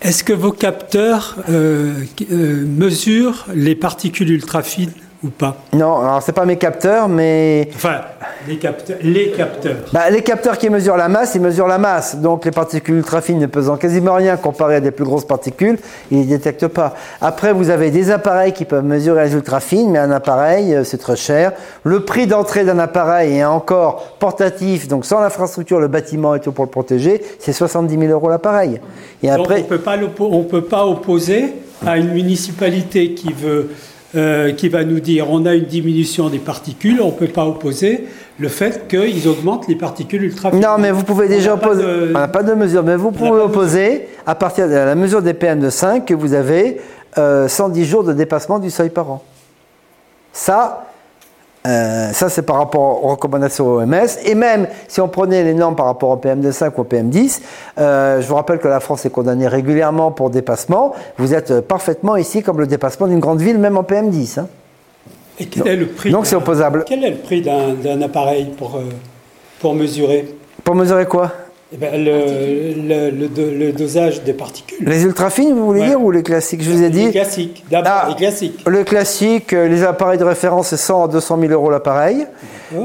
Est-ce que vos capteurs euh, euh, mesurent les particules ultra fines ou pas Non, alors c'est pas mes capteurs, mais. Enfin, les capteurs, les capteurs. Bah, les capteurs qui mesurent la masse, ils mesurent la masse. Donc les particules ultra fines ne pesant quasiment rien comparé à des plus grosses particules, ils ne détectent pas. Après, vous avez des appareils qui peuvent mesurer les ultra fines, mais un appareil, euh, c'est très cher. Le prix d'entrée d'un appareil est encore portatif, donc sans l'infrastructure, le bâtiment et tout pour le protéger, c'est 70 000 euros l'appareil. Et après, on ne peut pas opposer à une municipalité qui veut euh, qui va nous dire on a une diminution des particules, on ne peut pas opposer le fait qu'ils augmentent les particules ultra Non, mais vous pouvez déjà opposer. On n'a pas de mesure, mais vous pouvez opposer à partir de la mesure des PM2,5 que vous avez 110 euh, jours de dépassement du seuil par an. Ça, euh, ça, c'est par rapport aux recommandations OMS. Et même si on prenait les normes par rapport au PM2,5 ou au PM10, euh, je vous rappelle que la France est condamnée régulièrement pour dépassement. Vous êtes parfaitement ici comme le dépassement d'une grande ville, même en PM10. Hein. Et quel est le prix Donc c'est opposable. Quel est le prix d'un appareil pour, euh, pour mesurer? Pour mesurer quoi? Eh ben, le, le, dosage des particules. Les ultra fines, vous voulez dire, ou les classiques? Je vous ai dit. Les classiques, d'abord, ah, les classiques. Le classique, euh, les appareils de référence, c'est 100 à 200 000 euros l'appareil.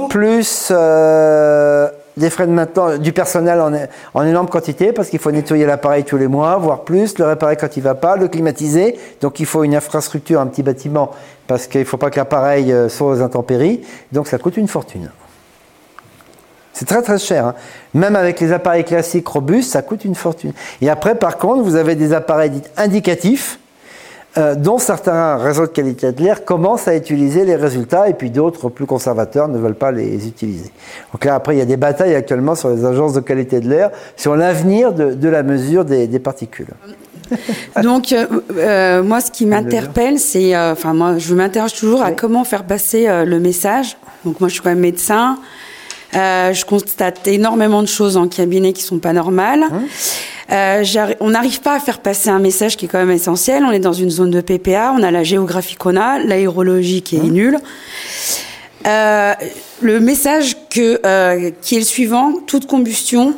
Plus euh, des frais de maintenance, du personnel en, en énorme quantité, parce qu'il faut nettoyer l'appareil tous les mois, voire plus, le réparer quand il ne va pas, le climatiser. Donc il faut une infrastructure, un petit bâtiment, parce qu'il ne faut pas que l'appareil euh, soit aux intempéries. Donc ça coûte une fortune. C'est très très cher. Hein. Même avec les appareils classiques robustes, ça coûte une fortune. Et après, par contre, vous avez des appareils dits indicatifs, euh, dont certains réseaux de qualité de l'air commencent à utiliser les résultats, et puis d'autres plus conservateurs ne veulent pas les utiliser. Donc là, après, il y a des batailles actuellement sur les agences de qualité de l'air, sur l'avenir de, la mesure des, particules. Donc, euh, euh, moi, ce qui m'interpelle, c'est, enfin, moi, je m'interroge toujours à comment faire passer le message. Donc, moi, je suis quand même médecin. Euh, je constate énormément de choses en cabinet qui sont pas normales. Hein euh, on n'arrive pas à faire passer un message qui est quand même essentiel. On est dans une zone de PPA, on a la géographie qu'on a, l'aérologie qui est hein nulle. Euh, le message que, qui est le suivant, toute combustion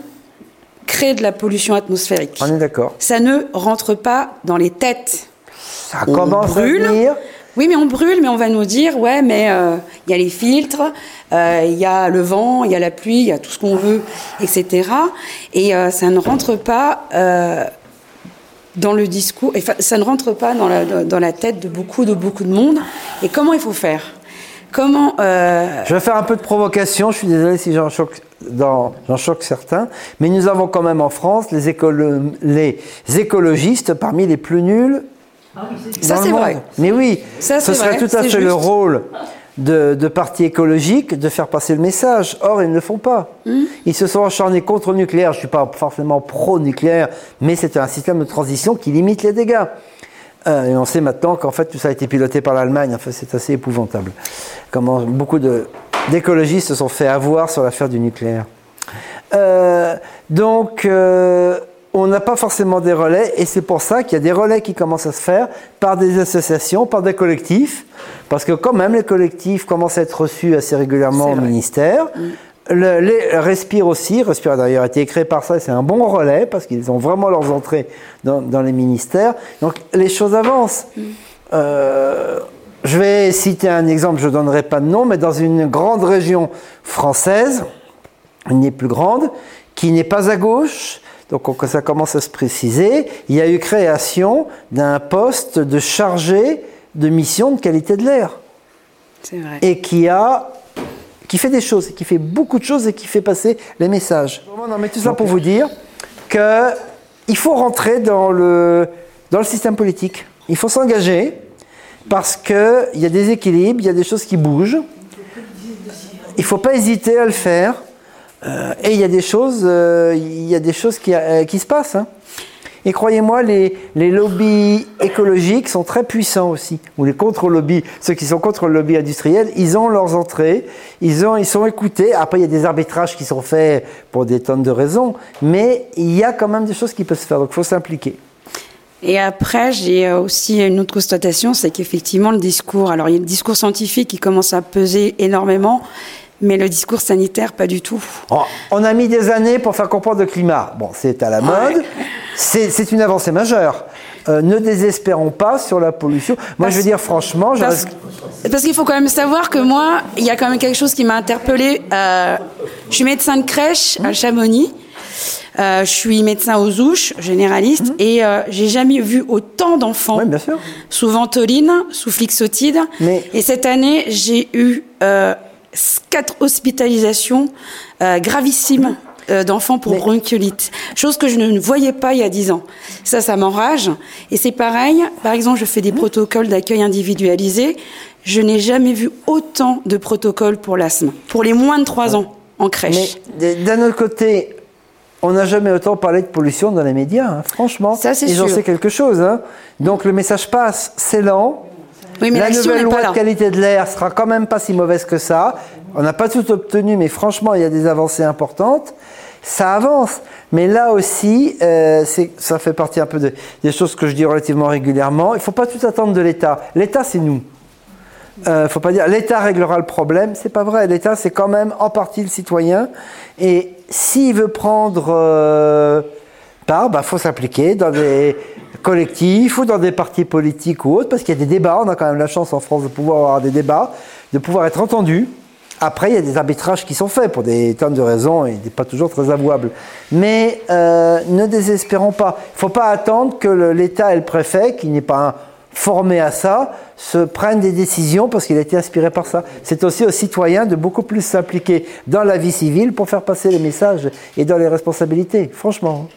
crée de la pollution atmosphérique. On est d'accord. Ça ne rentre pas dans les têtes. Ça on commence brûle. à venir. Oui, mais on brûle, mais on va nous dire, ouais, mais euh, il y a les filtres, euh, il y a le vent, il y a la pluie, il y a tout ce qu'on veut, etc. Et euh, ça ne rentre pas dans le discours, ça ne rentre pas dans la, tête de beaucoup, de beaucoup de monde. Et comment il faut faire? Comment Je vais faire un peu de provocation. Je suis désolé si j'en choque, certains, mais nous avons quand même en France les, écologistes parmi les plus nuls ça, c'est vrai. Mais oui, ce serait tout à fait le rôle de, de partis écologiques de faire passer le message. Or, ils ne le font pas. Hmm. Ils se sont acharnés contre le nucléaire. Je ne suis pas forcément pro-nucléaire, mais c'est un système de transition qui limite les dégâts. Euh, et on sait maintenant qu'en fait, tout ça a été piloté par l'Allemagne. Enfin, c'est assez épouvantable. Comment beaucoup d'écologistes se sont fait avoir sur l'affaire du nucléaire. Euh, donc, euh, on n'a pas forcément des relais et c'est pour ça qu'il y a des relais qui commencent à se faire par des associations, par des collectifs, parce que quand même les collectifs commencent à être reçus assez régulièrement au ministère. Mm. Le, les Respire aussi, Respire a d'ailleurs été créé par ça, c'est un bon relais parce qu'ils ont vraiment leurs entrées dans, les ministères. Donc les choses avancent. Mm. Euh, je vais citer un exemple, je ne donnerai pas de nom, mais dans une grande région française, une des plus grandes, qui n'est pas à gauche, donc ça commence à se préciser, il y a eu création d'un poste de chargé de mission de qualité de l'air. C'est vrai. Et qui a qui fait des choses, qui fait beaucoup de choses et qui fait passer les messages. Non, mais tout ça pour vous dire que il faut rentrer dans le dans le système politique. Il faut s'engager parce que il y a des équilibres, il y a des choses qui bougent. Il ne faut pas hésiter à le faire. Euh, et il y a des choses, euh, il y a des choses qui, euh, se passent. Hein. Et croyez-moi, les, les, lobbies écologiques sont très puissants aussi, ou les contre-lobbies, ceux qui sont contre le lobby industriel, ils ont leurs entrées, ils, ont, ils sont écoutés. Après, il y a des arbitrages qui sont faits pour des tonnes de raisons, mais il y a quand même des choses qui peuvent se faire, donc il faut s'impliquer. Et après, j'ai aussi une autre constatation, c'est qu'effectivement, le discours, alors il y a le discours scientifique qui commence à peser énormément, mais le discours sanitaire, pas du tout. Oh, on a mis des années pour faire comprendre le climat. Bon, c'est à la mode. C'est une avancée majeure. euh, ne désespérons pas sur la pollution. Moi, je veux dire franchement, parce, parce qu'il faut quand même savoir que moi, il y a quand même quelque chose qui m'a interpellée. Euh, je suis médecin de crèche à Chamonix. Euh, je suis médecin aux ouches, généraliste, mhm. et j'ai jamais vu autant d'enfants sous ventoline, sous flixotide. Et cette année, j'ai eu quatre hospitalisations gravissimes euh, d'enfants pour bronchiolite, chose que je ne voyais pas il y a dix ans. Ça, ça m'enrage. Et c'est pareil, par exemple, je fais des protocoles d'accueil individualisés. Je n'ai jamais vu autant de protocoles pour l'asthme, pour les moins de trois ans en crèche. Mais d'un autre côté, on n'a jamais autant parlé de pollution dans les médias, hein. franchement. Ça, c'est Ils en quelque chose. Hein. Donc le message passe, c'est lent. Oui, mais la nouvelle loi de qualité de l'air sera quand même pas si mauvaise que ça. On n'a pas tout obtenu, mais franchement, il y a des avancées importantes. Ça avance. Mais là aussi, euh, ça fait partie un peu des choses que je dis relativement régulièrement. Il ne faut pas tout attendre de l'État. L'État, c'est nous. Il euh, ne faut pas dire l'État réglera le problème. C'est pas vrai. L'État, c'est quand même en partie le citoyen. Et s'il veut prendre euh, part, il bah, faut s'appliquer dans des collectifs ou dans des partis politiques ou autres, parce qu'il y a des débats. On a quand même la chance en France de pouvoir avoir des débats, de pouvoir être entendu. Après, il y a des arbitrages qui sont faits pour des tonnes de raisons et pas toujours très avouables. Mais euh, ne désespérons pas. Il ne faut pas attendre que l'État et le préfet, qui n'est pas formé à ça, se prennent des décisions parce qu'il a été inspiré par ça. C'est aussi aux citoyens de beaucoup plus s'impliquer dans la vie civile pour faire passer les messages et dans les responsabilités, franchement.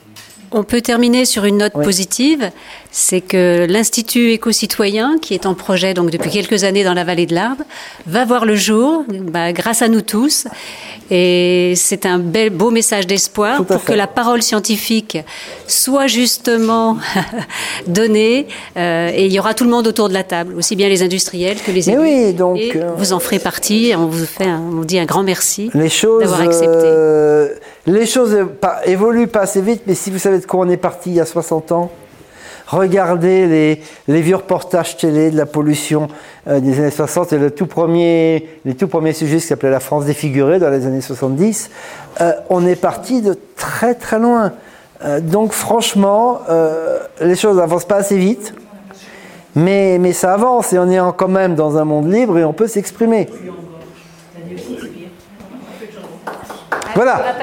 On peut terminer sur une note positive, c'est que l'Institut éco-citoyen, qui est en projet donc depuis quelques années dans la vallée de l'Arbe, va voir le jour bah, grâce à nous tous. Et c'est un bel, beau message d'espoir pour que la parole scientifique soit justement donnée. Euh, et il y aura tout le monde autour de la table, aussi bien les industriels que les élus. Oui, donc, et euh, vous en ferez partie. On vous fait, on dit un grand merci d'avoir accepté. Euh, les choses évoluent pas assez vite, mais si vous savez de quoi on est parti il y a 60 ans, regardez les, vieux reportages télé de la pollution euh, des années 60 et le tout premier, les tout premiers sujets qui s'appelait La France défigurée dans les années 70. Euh, on est parti de très très loin. Euh, donc franchement, les choses n'avancent pas assez vite, mais, mais ça avance et on est quand même dans un monde libre et on peut s'exprimer. Voilà.